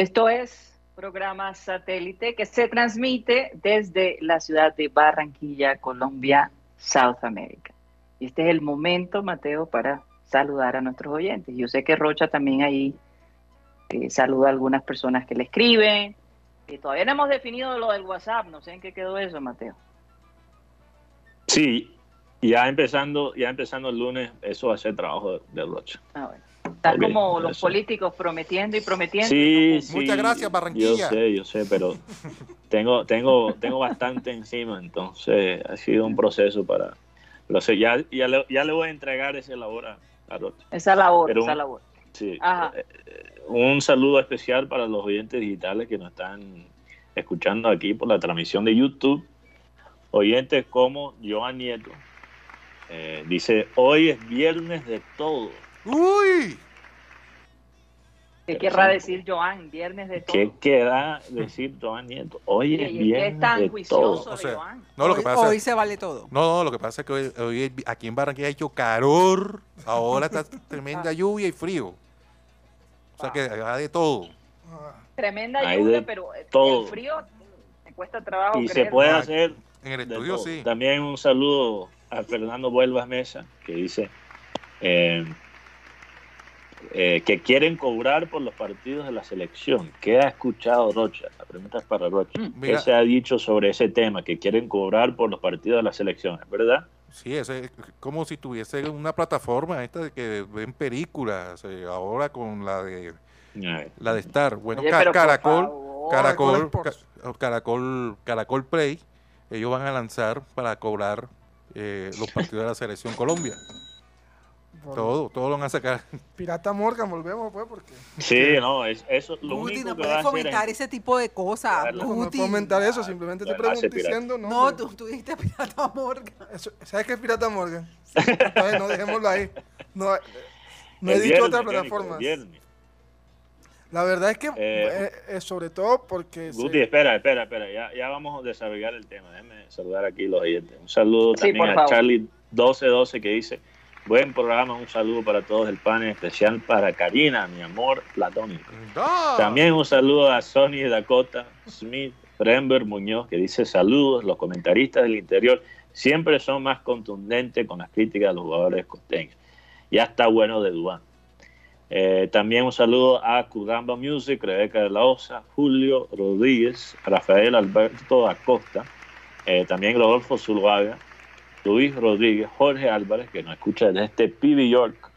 Esto es programa satélite que se transmite desde la ciudad de Barranquilla, Colombia, South America. Y este es el momento, Mateo, para saludar a nuestros oyentes. Yo sé que Rocha también ahí eh, saluda a algunas personas que le escriben. Y todavía no hemos definido lo del WhatsApp, no sé en qué quedó eso, Mateo. Sí, ya empezando, ya empezando el lunes, eso va a ser trabajo de, de Rocha. Ah, bueno. Tal Ok, como los eso. políticos prometiendo y prometiendo. Sí, y sí. Muchas gracias, Barranquilla. Yo sé, yo sé, pero tengo, tengo, tengo bastante encima, entonces ha sido un proceso para. Lo sé, ya, ya, le, ya le voy a entregar ese labor a, a Rocha. Esa labor, Pero esa un- labor. Sí. Ajá. Eh, eh, Un saludo especial para los oyentes digitales que nos están escuchando aquí por la transmisión de YouTube. Oyentes como Joan Nieto. eh, dice, hoy es viernes de todo. ¡Uy! ¿Qué querrá decir Joan? Viernes de todo. ¿Qué queda decir Joan Nieto? Hoy ¿Y es qué viernes es tan de juicioso todo. O sea, Joan? No, lo que hoy, pasa hoy se vale todo. No, no, lo que pasa es que hoy, hoy aquí en Barranquilla ha hecho calor, ahora está tremenda lluvia y frío. O sea que hay de todo. Tremenda Hay lluvia, pero todo. el frío me cuesta trabajo Y se puede hacer En el estudio sí. También un saludo a Fernando Vuelvas Mesa, que dice eh, eh, que quieren cobrar por los partidos de la selección. ¿Qué ha escuchado Rocha? La pregunta es para Rocha. Mm, ¿Qué se ha dicho sobre ese tema? Que quieren cobrar por los partidos de la selección, ¿es verdad? Sí, es como si tuviese una plataforma esta de que ven películas, eh, ahora con la de la de Star. Bueno, Oye, Ca- Caracol, favor. Caracol. Ca- Caracol, Caracol Play, ellos van a lanzar para cobrar eh, los partidos de la selección Colombia. Por- Todo, todo lo van a sacar. Pirata Morgan, volvemos pues, porque Sí, no, es, eso lo Guti, único no que puedes es... ese tipo de cosas. No, puedo comentar eso, simplemente te pregunto pirata. diciendo, no, No, tú, tú dijiste Pirata Morgan. Eso- ¿Sabes qué es Pirata Morgan? Entonces no dejémoslo ahí. No, no he el dicho viernes, plataformas. viernes. La verdad es que, Eh, eh, eh, sobre todo porque... se- Guti, espera, espera, espera, ya, ya vamos a desarrollar el tema. Déjame saludar aquí los oyentes. Un saludo Sí, también a favor. Charlie 1212 que dice, buen programa, un saludo para todos el panel, especial para Karina, mi amor platónico. También un saludo a Sony Dakota Smith Frember Muñoz que dice saludos, los comentaristas del interior siempre son más contundentes con las críticas de los jugadores costeños. Ya está bueno de Dubán. Eh, también un saludo a Curamba Music, Rebeca de la Osa, Julio Rodríguez, Rafael Alberto Acosta, eh, también Rodolfo Zuluaga, Luis Rodríguez, Jorge Álvarez, que nos escucha desde este PB York,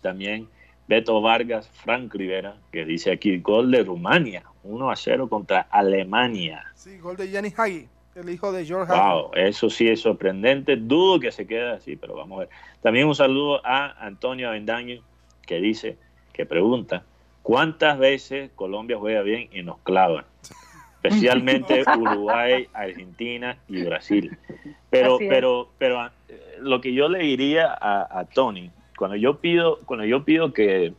también Beto Vargas, Frank Rivera, que dice aquí gol de Rumania, 1 a 0 contra Alemania. Sí, gol de Gianni Hagi, el hijo de George Hagi. Wow, eso sí es sorprendente. Dudo que se quede así, pero vamos a ver. También un saludo a Antonio Avendaño, que dice, que pregunta, ¿cuántas veces Colombia juega bien y nos clavan? Especialmente Uruguay, Argentina y Brasil. Pero, pero, pero eh, lo que yo le diría a, a Tony, cuando yo pido, cuando yo pido que,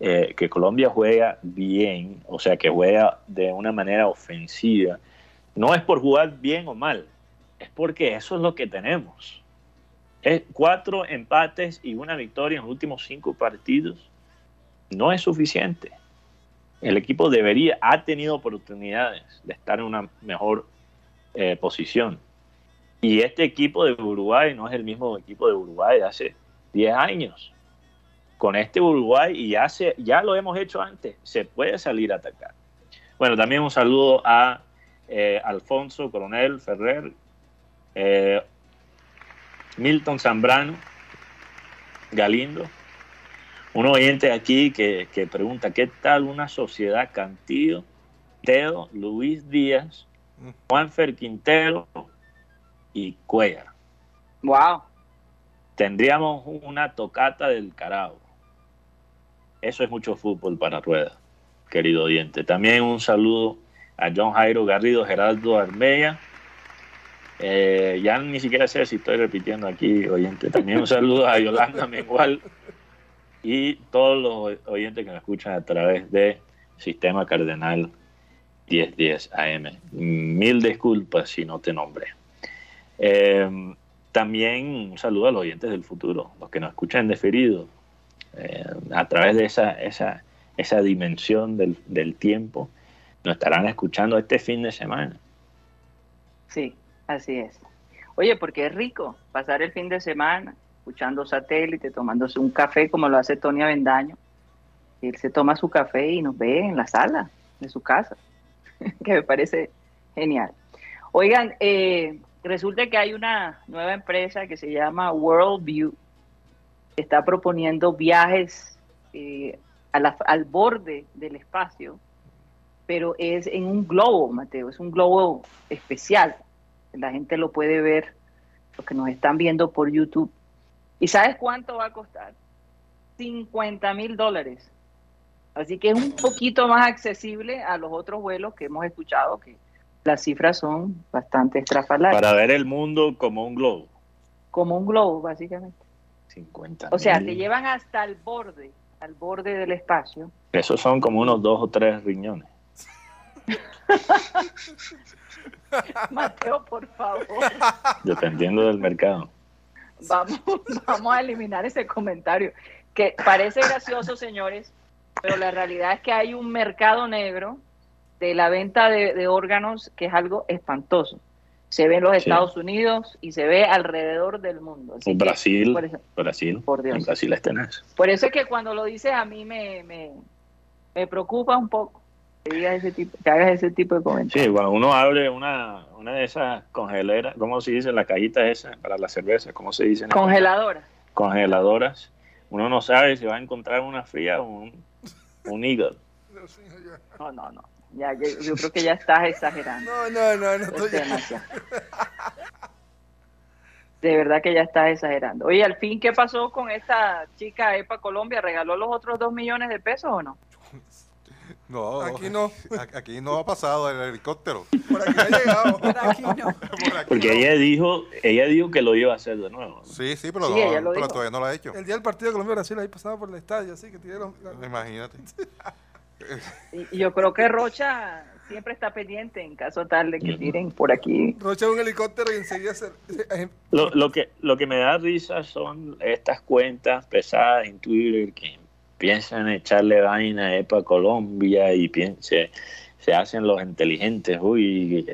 eh, que Colombia juega bien, o sea, que juega de una manera ofensiva, no es por jugar bien o mal, es porque eso es lo que tenemos. Es cuatro empates y una victoria en los últimos cinco partidos no es suficiente. El equipo debería, ha tenido oportunidades de estar en una mejor eh, posición. Y este equipo de Uruguay no es el mismo equipo de Uruguay de hace 10 años. Con este Uruguay, y ya, se, ya lo hemos hecho antes, se puede salir a atacar. Bueno, también un saludo a eh, Alfonso Coronel Ferrer, eh, Milton Zambrano, Galindo, un oyente aquí que, que pregunta, ¿qué tal una sociedad Cantillo, Teo, Luis Díaz, Juanfer Quintero y Cuellar? Wow. Tendríamos una tocata del carajo. Eso es mucho fútbol para Rueda, querido oyente. También un saludo a John Jairo Garrido, Gerardo Armella. Eh, ya ni siquiera sé si estoy repitiendo aquí, oyente. También un saludo a Yolanda Mengual y todos los oyentes que me escuchan a través de Sistema Cardenal 1010 AM. Mil disculpas si no te nombré. Eh, también un saludo a los oyentes del futuro, los que nos escuchan deferido, eh, a través de esa, esa esa dimensión del, del tiempo, nos estarán escuchando este fin de semana. Sí, así es. Oye, porque es rico pasar el fin de semana escuchando satélite, tomándose un café como lo hace Tony Avendaño. Él se toma su café y nos ve en la sala de su casa, que me parece genial. Oigan, eh, resulta que hay una nueva empresa que se llama Worldview, que está proponiendo viajes eh, al borde del espacio, pero es en un globo, Mateo, es un globo especial. La gente lo puede ver, los que nos están viendo por YouTube. ¿Y sabes cuánto va a costar? 50 mil dólares. Así que es un poquito más accesible a los otros vuelos que hemos escuchado, que las cifras son bastante estrafalarias. Para ver el mundo como un globo. Como un globo, básicamente. 50 O sea, te llevan hasta el borde, al borde del espacio. Esos son como unos dos o tres riñones. Mateo, por favor, Dependiendo del mercado. Vamos, vamos a eliminar ese comentario. Que parece gracioso, señores, pero la realidad es que hay un mercado negro de la venta de, de órganos que es algo espantoso. Se ve en los Sí. Estados Unidos y se ve alrededor del mundo. Así que, Brasil, por eso- Brasil, Por Dios. en Brasil es tenaz. Por eso es que cuando lo dices a mí me, me, me preocupa un poco que, digas ese tipo, que hagas ese tipo de comentarios. Sí, cuando uno abre una, una de esas congeleras, ¿cómo se dice? La cajita esa para la cerveza, ¿cómo se dice? Congeladora. Congeladoras. Uno no sabe si va a encontrar una fría o un, un hígado. No, no, no. Ya, yo, yo creo que ya estás exagerando. No, no, no, no Es estoy demasiado. De verdad que ya estás exagerando. Oye, al fin, ¿qué pasó con esta chica EPA Colombia? ¿Regaló los otros dos millones de pesos o no? No, Aquí no. Aquí no ha pasado el helicóptero. Por aquí no ha llegado. Por aquí no. Por aquí Porque no. ella dijo, ella dijo que lo iba a hacer de nuevo. Sí, sí, pero, Sí, no- ella lo pero dijo. todavía no lo ha hecho. El día del partido de Colombia-Brasil ahí pasaba por el estadio, así que la- Imagínate. Y yo creo que Rocha siempre está pendiente en caso tal de que tiren por aquí. Rocha un helicóptero y enseguida se... se- Lo, lo que, lo que me da risa son estas cuentas pesadas en Twitter que piensan echarle vaina a EPA Colombia y piense, se hacen los inteligentes. Uy,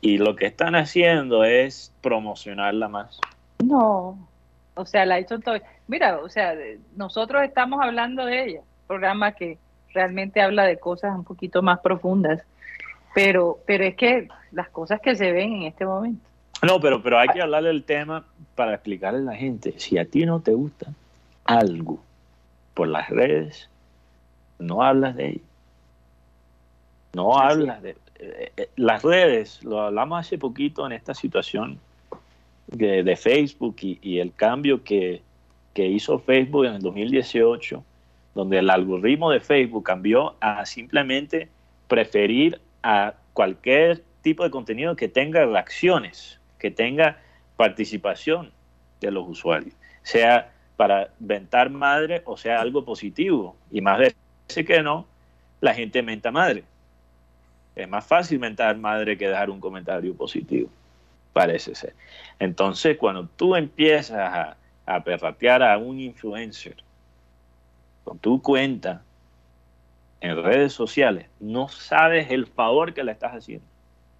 y lo que están haciendo es promocionarla más. No, o sea, la hizo todo. Mira, o sea, nosotros estamos hablando de ella, programa que realmente habla de cosas un poquito más profundas, pero, pero es que las cosas que se ven en este momento. No, pero, pero hay que hablar del tema para explicarle a la gente. Si a ti no te gusta algo por las redes, no hablas de ello. No hablas de... eh, eh, las redes, lo hablamos hace poquito en esta situación de, de Facebook y, y el cambio que, que hizo Facebook en el 2018, donde el algoritmo de Facebook cambió a simplemente preferir a cualquier tipo de contenido que tenga reacciones, que tenga participación de los usuarios, sea para ventar madre o sea algo positivo. Y más veces que no, la gente menta madre. Es más fácil mentar madre que dejar un comentario positivo, parece ser. Entonces, cuando tú empiezas a, a perratear a un influencer con tu cuenta en redes sociales, no sabes el favor que le estás haciendo.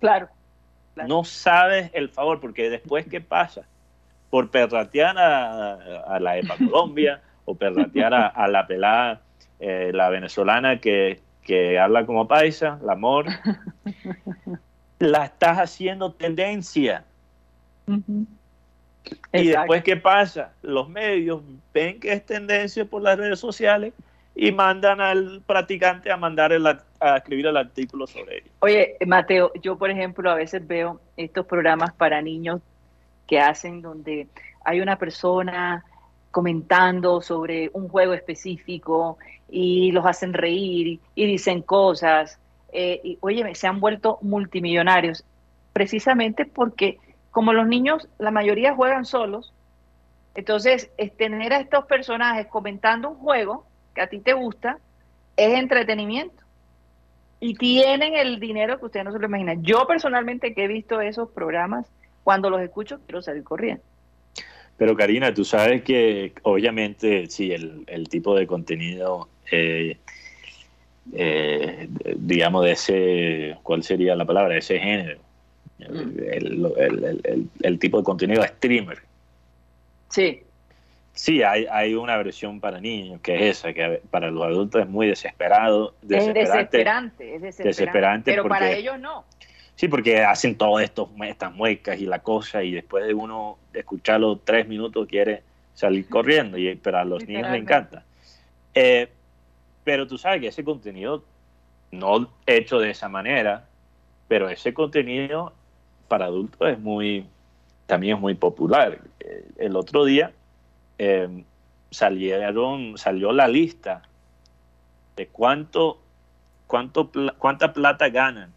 Claro. Claro. No sabes el favor, porque después, ¿qué pasa? Por perratear a, a la EPA Colombia o perratear a, a la pelada, eh, la venezolana que, que habla como paisa, la amor, la estás haciendo tendencia. Y después, ¿qué pasa? Los medios ven que es tendencia por las redes sociales y mandan al practicante a mandar el, a escribir el artículo sobre ello. Oye, Mateo, yo por ejemplo a veces veo estos programas para niños que hacen donde hay una persona comentando sobre un juego específico y los hacen reír y dicen cosas. Eh, y, oye, se han vuelto multimillonarios precisamente porque como los niños, la mayoría juegan solos, entonces es tener a estos personajes comentando un juego que a ti te gusta es entretenimiento y tienen el dinero que ustedes no se lo imaginan. Yo personalmente que he visto esos programas, cuando los escucho quiero salir corriendo. Pero Karina, tú sabes que obviamente sí, el, el tipo de contenido eh, eh, digamos, de ese, ¿cuál sería la palabra? De ese género. El, el- tipo de contenido streamer. Sí, Sí, hay, hay una versión para niños, que es esa, que para los adultos es muy desesperado, es desesperante. desesperante, es desesperante. Desesperante pero para ellos no. Sí, porque hacen todo esto, estas muecas y la cosa, y después de uno escucharlo tres minutos quiere salir corriendo, y, pero a los niños les encanta. Eh, pero tú sabes que ese contenido, no hecho de esa manera, pero ese contenido para adultos es muy, también es muy popular. Eh, el otro día eh, salieron, salió la lista de cuánto, cuánto, cuánta plata ganan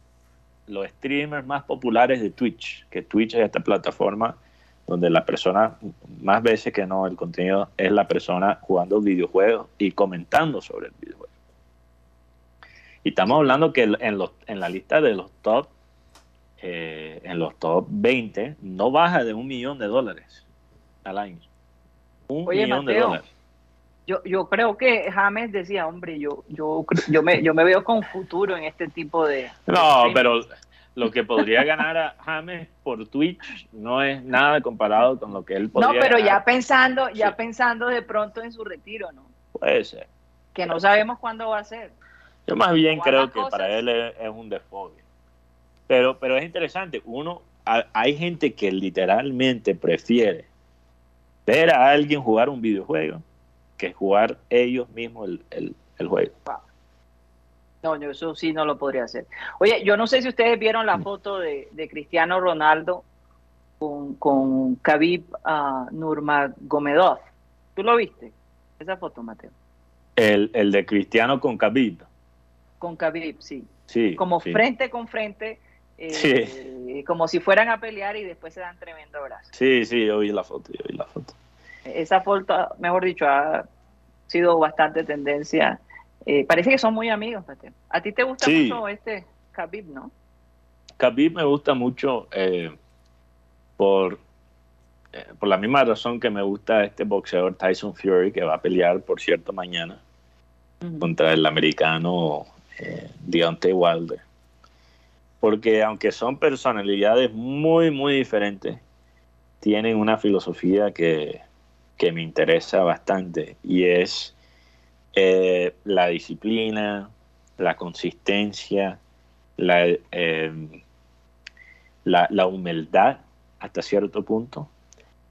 los streamers más populares de Twitch, que Twitch es esta plataforma donde la persona, más veces que no, el contenido es la persona jugando videojuegos y comentando sobre el videojuego. Y estamos hablando que en, los, en la lista de los top, eh, en los top 20, no baja de un millón de dólares al año. Un Oye, millón de dólares. Yo, yo creo que James decía, hombre, yo, yo, yo, me, yo me veo con futuro en este tipo de... No, de- pero lo que podría ganar a James por Twitch no es nada comparado con lo que él podría No, pero ya pensando, ya Sí. pensando de pronto en su retiro, ¿no? Puede ser. Que no sabemos cuándo va a ser. Yo más bien creo que cosas. para él es, es un desfogue. Pero, pero es interesante. Uno, ha- hay gente que literalmente prefiere ver a alguien jugar un videojuego que jugar ellos mismos el, el- el juego. No, yo eso sí no lo podría hacer. Oye, yo no sé si ustedes vieron la foto de, de Cristiano Ronaldo con, con Khabib ah, Nurmagomedov. ¿Tú lo viste? Esa foto, Mateo. El, el de Cristiano con Khabib. Con Khabib, sí. Sí, Como sí. frente con frente, eh, como si fueran a pelear y después se dan tremendo abrazo. Sí, sí, yo vi la foto, yo vi la foto. Esa foto, mejor dicho, ha sido bastante tendencia. Eh, parece que son muy amigos. ¿A ti te gusta Sí. mucho este Khabib, no? Khabib me gusta mucho eh, por, eh, por la misma razón que me gusta este boxeador Tyson Fury que va a pelear, por cierto, mañana contra el americano Deontay Wilder. Porque aunque son personalidades muy, muy diferentes, tienen una filosofía que, que me interesa bastante y es eh, la disciplina, la consistencia, la, eh, la, la humildad hasta cierto punto.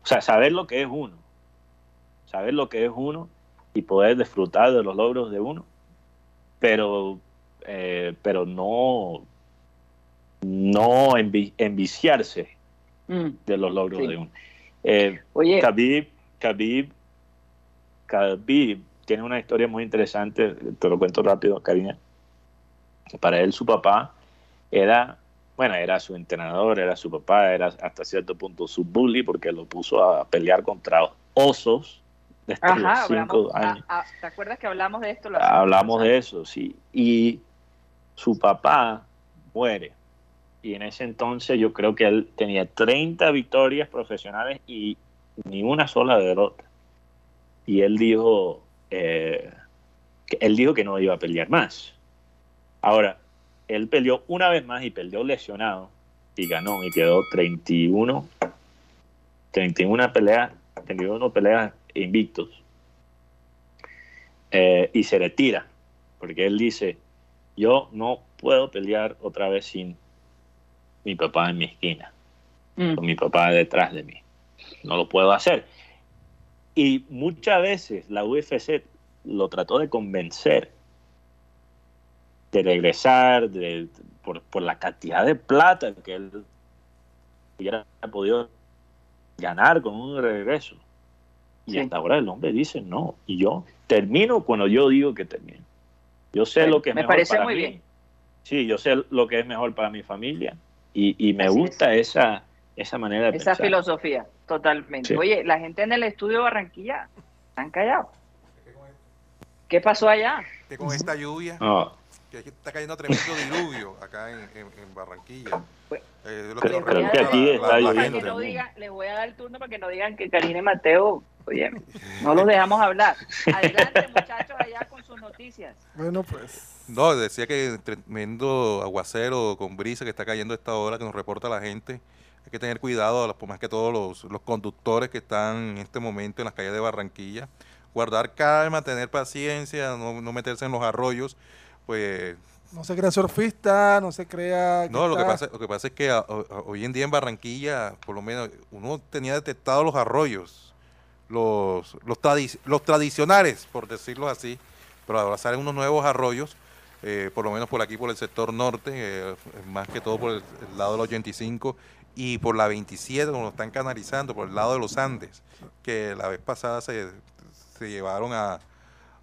O sea, saber lo que es uno, saber lo que es uno y poder disfrutar de los logros de uno, pero, eh, pero no, no envi- enviciarse Mm. de los logros Sí. de uno. Eh, Oye, Khabib, Khabib, Khabib tiene una historia muy interesante, te lo cuento rápido, Karina. Para él su papá era, bueno, era su entrenador, era su papá, era hasta cierto punto su bully porque lo puso a pelear contra osos desde ajá, los cinco hablamos, años. ¿te acuerdas que hablamos de esto? Hablamos de eso, sí. Y su papá muere. Y en ese entonces yo creo que él tenía 30 victorias profesionales y ni una sola derrota. Y él dijo, eh, que, él dijo que no iba a pelear más. Ahora, él peleó una vez más y perdió lesionado y ganó y quedó 31, 31 peleas, 31 peleas invictos. Eh, y se retira, porque él dice, yo no puedo pelear otra vez sin mi papá en mi esquina, Mm. con mi papá detrás de mí. No lo puedo hacer. Y muchas veces la UFC lo trató de convencer de regresar de, por, por la cantidad de plata que él hubiera podido ganar con un regreso. Y Sí. hasta ahora el hombre dice no. Y yo termino cuando yo digo que termino. Yo sé lo que es me mejor parece para muy mí. bien. Sí, yo sé lo que es mejor para mi familia. Y, y me Así gusta esa, esa manera de Esa pensar. filosofía, totalmente. Sí. Oye, la gente en el estudio de Barranquilla están callados. ¿Qué pasó allá? Que con esta lluvia. No, que aquí está cayendo tremendo diluvio acá en, en- en Barranquilla. Pues, Eh, lo que aquí está lloviendo no les voy a dar el turno para que no digan que Karina y Mateo, oye, no los dejamos hablar. Adelante, muchachos, allá con sus noticias. Bueno, pues. No, decía que tremendo aguacero con brisa que está cayendo a esta hora que nos reporta la gente. Hay que tener cuidado, más que todos los, los conductores que están en este momento en las calles de Barranquilla. Guardar calma, tener paciencia, no, no meterse en los arroyos. Pues No se crea surfista, no se crea. no, lo que, pasa, lo que pasa es que a- a- hoy en día en Barranquilla, por lo menos, uno tenía detectados los arroyos, los, los tradicionales, por decirlo así, pero ahora salen unos nuevos arroyos, eh, por lo menos por aquí, por el sector norte, eh, más que todo por el, el lado del 85 y por la 27, como lo están canalizando, por el lado de los Andes, que la vez pasada se, se llevaron a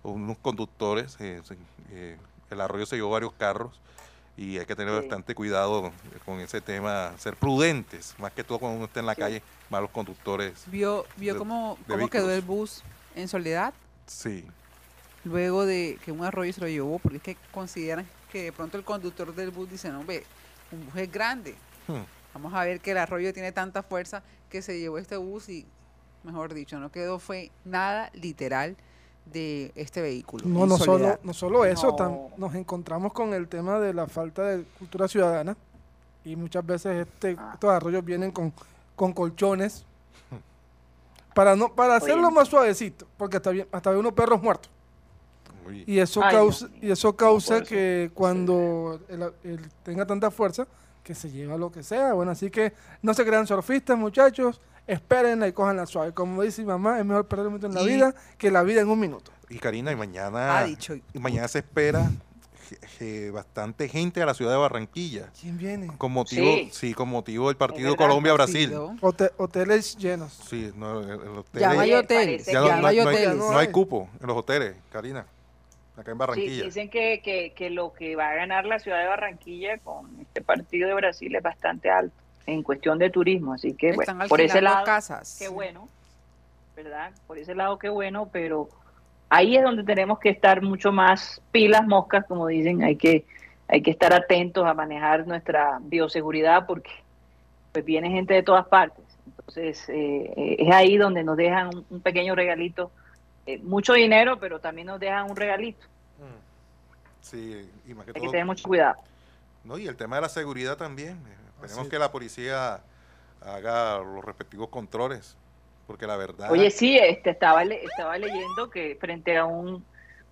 unos conductores, eh, se- eh, el arroyo se llevó varios carros y hay que tener Sí. bastante cuidado con ese tema, ser prudentes, más que todo cuando uno está en la Sí. calle, más los conductores. ¿Vio, vio de- cómo, de cómo quedó el bus en soledad? Sí, Luego de que un arroyo se lo llevó, porque es que consideran que de pronto el conductor del bus dice, no, ve, un bus es grande. Hmm. Vamos a ver que el arroyo tiene tanta fuerza que se llevó este bus y, mejor dicho, no quedó fue nada literal de este vehículo. No, no solo, no solo eso, No. nos encontramos con el tema de la falta de cultura ciudadana y muchas veces este, Ah. estos arroyos vienen con, con colchones para no para hacerlo Oye. más suavecito, porque hasta, bien- hasta ve unos perros muertos. Y eso Ay, causa, y eso causa que cuando el- el tenga tanta fuerza, que se lleva lo que sea. Bueno, así que no se crean surfistas, muchachos. Esperen y cojan la suave. Como dice mi mamá, es mejor perder un minuto en la Y- vida que la vida en un minuto. Y Karina, y mañana, Ha dicho. y mañana se espera bastante gente a la ciudad de Barranquilla. ¿Quién viene? Con motivo, Sí. sí, con motivo del partido Colombia-Brasil. partido. Hote- hoteles llenos. Sí, no, el- el hotel- Ya hay hoteles. ya que no, Ya hay- no hay no hay- hoteles. no hay cupo en los hoteles, Karina, acá en Sí, Barranquilla. dicen que, que, que lo que va a ganar la ciudad de Barranquilla con este partido de Brasil es bastante alto en cuestión de turismo. Así que, Están bueno, por ese alquilando lado, casas. qué bueno, ¿verdad? Por ese lado, qué bueno, pero ahí es donde tenemos que estar mucho más pilas moscas, como dicen, hay que, hay que estar atentos a manejar nuestra bioseguridad porque pues viene gente de todas partes. Entonces, eh, eh, es ahí donde nos dejan un, un pequeño regalito, eh, mucho dinero, pero también nos dejan un regalito. Mm. Sí, y más que Hay que tener mucho cuidado. no, y el tema de la seguridad también. eh, Esperemos que la policía haga los respectivos controles, porque la verdad... Oye, sí, este, estaba, le- estaba leyendo que frente a un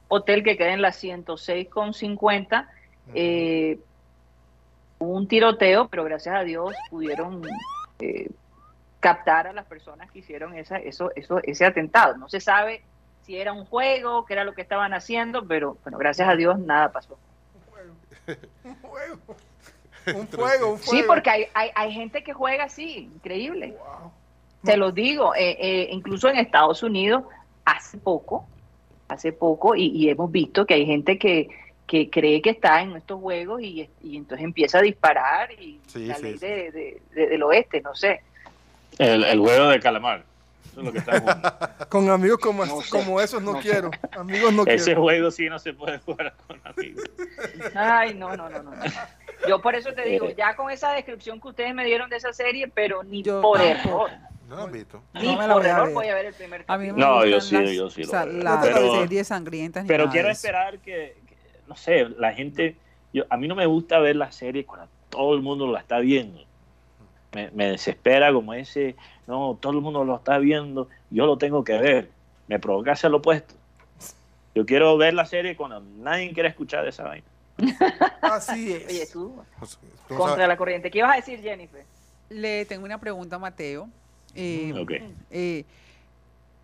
hotel que queda en la 106 con 50, Ujú. eh, hubo un tiroteo, pero gracias a Dios pudieron eh, captar a las personas que hicieron esa, eso, eso, ese atentado. No se sabe si era un juego, qué era lo que estaban haciendo, pero bueno, gracias a Dios nada pasó. Un fuego. Un fuego, un fuego. Sí, porque hay, hay, hay gente que juega así, increíble. Wow. Te lo digo, eh, eh, incluso en Estados Unidos, hace poco, hace poco, y, y hemos visto que hay gente que, que cree que está en estos juegos y, y entonces empieza a disparar y Sí, la sí, ley sí. de- de- de- del oeste, no sé. El, el juego de calamar. Eso es lo que está jugando. Con amigos como, No sé, como esos no, no sé. quiero. Amigos no Ese quiero. juego sí no se puede jugar con amigos. Ay, no, no, no, no. Yo por eso te digo, Eh. ya con esa descripción que ustedes me dieron de esa serie, pero ni Yo por error, ni por error voy a ver el primer A mí me capítulo. No, yo sí, las, yo sí lo o sea, veo. las Pero- series sangrientas. Pero quiero esperar que, que, no sé, la gente, yo, a mí no me gusta ver la serie cuando todo el mundo la está viendo. Me, me desespera como ese, no, todo el mundo lo está viendo, yo lo tengo que ver. Me provoca hacer lo opuesto. Yo quiero ver la serie cuando nadie quiere escuchar de esa vaina. Así es. Oye, tú, Pues, tú contra sabes- la corriente. ¿Qué ibas a decir, Jennifer? Le tengo una pregunta a Mateo. Eh, Ok. eh,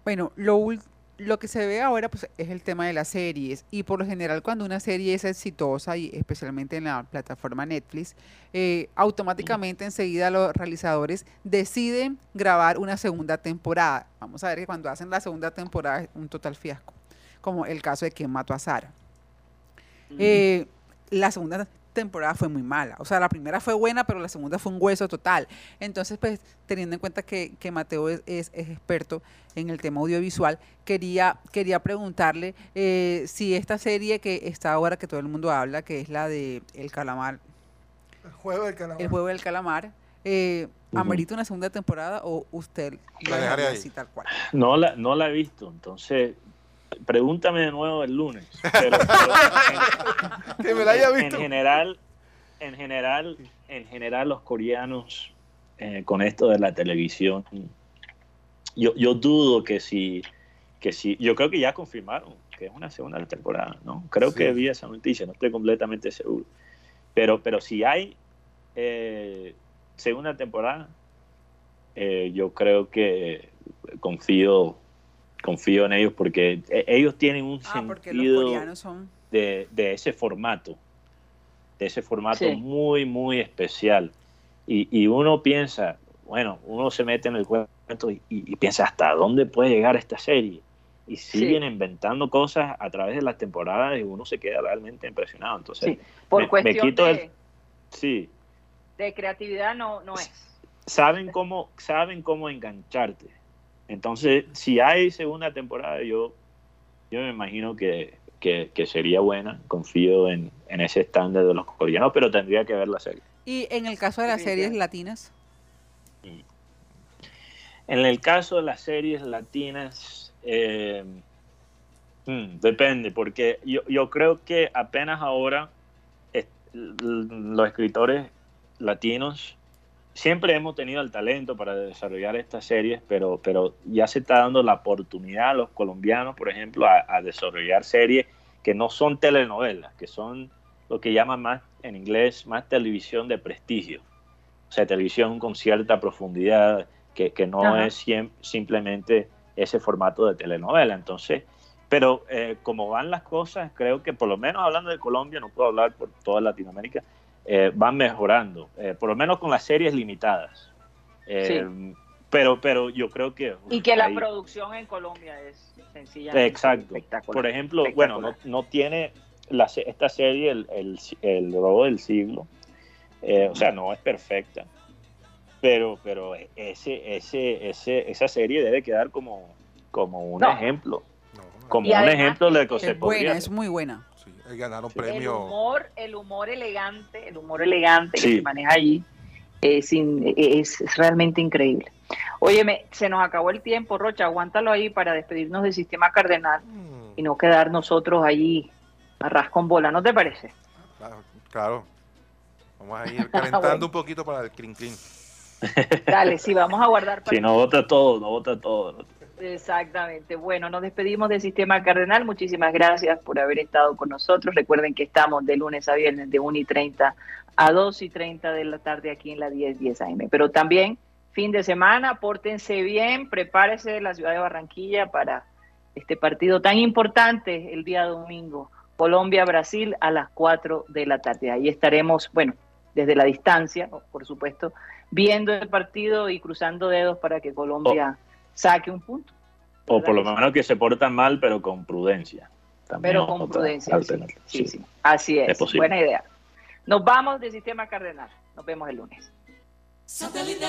bueno, lo, ul- lo que se ve ahora pues, es el tema de las series y por lo general cuando una serie es exitosa y especialmente en la plataforma Netflix, eh, automáticamente enseguida los realizadores deciden grabar una segunda temporada. Vamos a ver que cuando hacen la segunda temporada es un total fiasco, como el caso de quien mató a Sara. Eh, la segunda temporada fue muy mala. O sea, la primera fue buena, pero la segunda fue un hueso total. Entonces, pues, teniendo en cuenta que, que Mateo es, es- es experto en el tema audiovisual, quería, quería preguntarle eh, si esta serie que está ahora, que todo el mundo habla, que es la de El Calamar, El juego del calamar. el juego del calamar, eh. ¿amerita una segunda temporada o usted La la dejaré así tal cual? No la, no la he visto, entonces pregúntame de nuevo el lunes. Pero- pero en- Que me la haya visto. En general, en general, en general los coreanos eh, con esto de la televisión, yo, yo dudo que si, que si, yo creo que ya confirmaron que es una segunda temporada, ¿no? Creo Sí. que vi esa noticia, no estoy completamente seguro. Pero, pero si hay eh, segunda temporada, eh, yo creo que confío confío en ellos porque eh, ellos tienen un Ah, sentido son... de, de ese formato, de ese formato Sí. muy, muy especial. Y, y uno piensa, bueno, uno se mete en el cuento y, y piensa hasta dónde puede llegar esta serie. Y siguen inventando cosas a través de las temporadas y uno se queda realmente impresionado. Entonces, Sí, por me- quito de, el- sí, de creatividad no, no es. saben cómo, saben cómo engancharte. Entonces, si hay segunda temporada, yo, yo me imagino que, que- que sería buena. Confío en, en ese estándar de los coreanos, pero tendría que ver la serie. Y en el caso de las series latinas, En el caso de las series latinas, eh, mm, depende, porque yo, yo creo que apenas ahora los escritores latinos siempre hemos tenido el talento para desarrollar estas series, pero, pero ya se está dando la oportunidad a los colombianos, por ejemplo, a, a desarrollar series que no son telenovelas, que son lo que llaman más en inglés, más televisión de prestigio. O sea, televisión con cierta profundidad, que, que no Ajá. es siem- simplemente ese formato de telenovela. Entonces, pero eh, como van las cosas, creo que por lo menos hablando de Colombia, no puedo hablar por toda Latinoamérica, eh, van mejorando, eh, por lo menos con las series limitadas. Eh, Pero, pero yo creo que... Y que la producción en Colombia es sencillamente Exacto. espectacular. Por ejemplo, bueno, no, no tiene la, se- esta serie, el, el, el robo del siglo, eh, o sea, no es perfecta, pero, pero ese, ese, ese, esa serie debe quedar como, como un No. ejemplo, No, no, como Y un además ejemplo de que que se es podría buena, hacer. es muy buena. Eh, ganaron Sí. el premio. humor, el humor elegante, el humor elegante Sí. que se maneja allí es, in- es, es realmente increíble. Óyeme, se nos acabó el tiempo, Rocha, aguántalo ahí para despedirnos del sistema cardenal Mm, y no quedar nosotros allí a ras con bola, ¿no te parece? claro, claro. Vamos a ir calentando Bueno. un poquito para el clean clean. Dale, sí, vamos a guardar para Si no vota todo, no vota todo. Exactamente. Bueno, nos despedimos del Sistema Cardenal. Muchísimas gracias por haber estado con nosotros. Recuerden que estamos de lunes a viernes de 1 y 30 a 2 y 30 de la tarde aquí en la 10, 10 AM. Pero también fin de semana, pórtense bien, prepárese la ciudad de Barranquilla para este partido tan importante el día domingo. Colombia-Brasil a las 4 de la tarde. Ahí estaremos, bueno, desde la distancia, por supuesto, viendo el partido y cruzando dedos para que Colombia saque un punto. O por lo ¿Verdad que menos que se portan mal, pero con prudencia. También Pero con prudencia. Sí, sí, Sí. sí. Así es. Es. Buena idea. Nos vamos del Sistema Cardenal. Nos vemos el lunes. Satellite.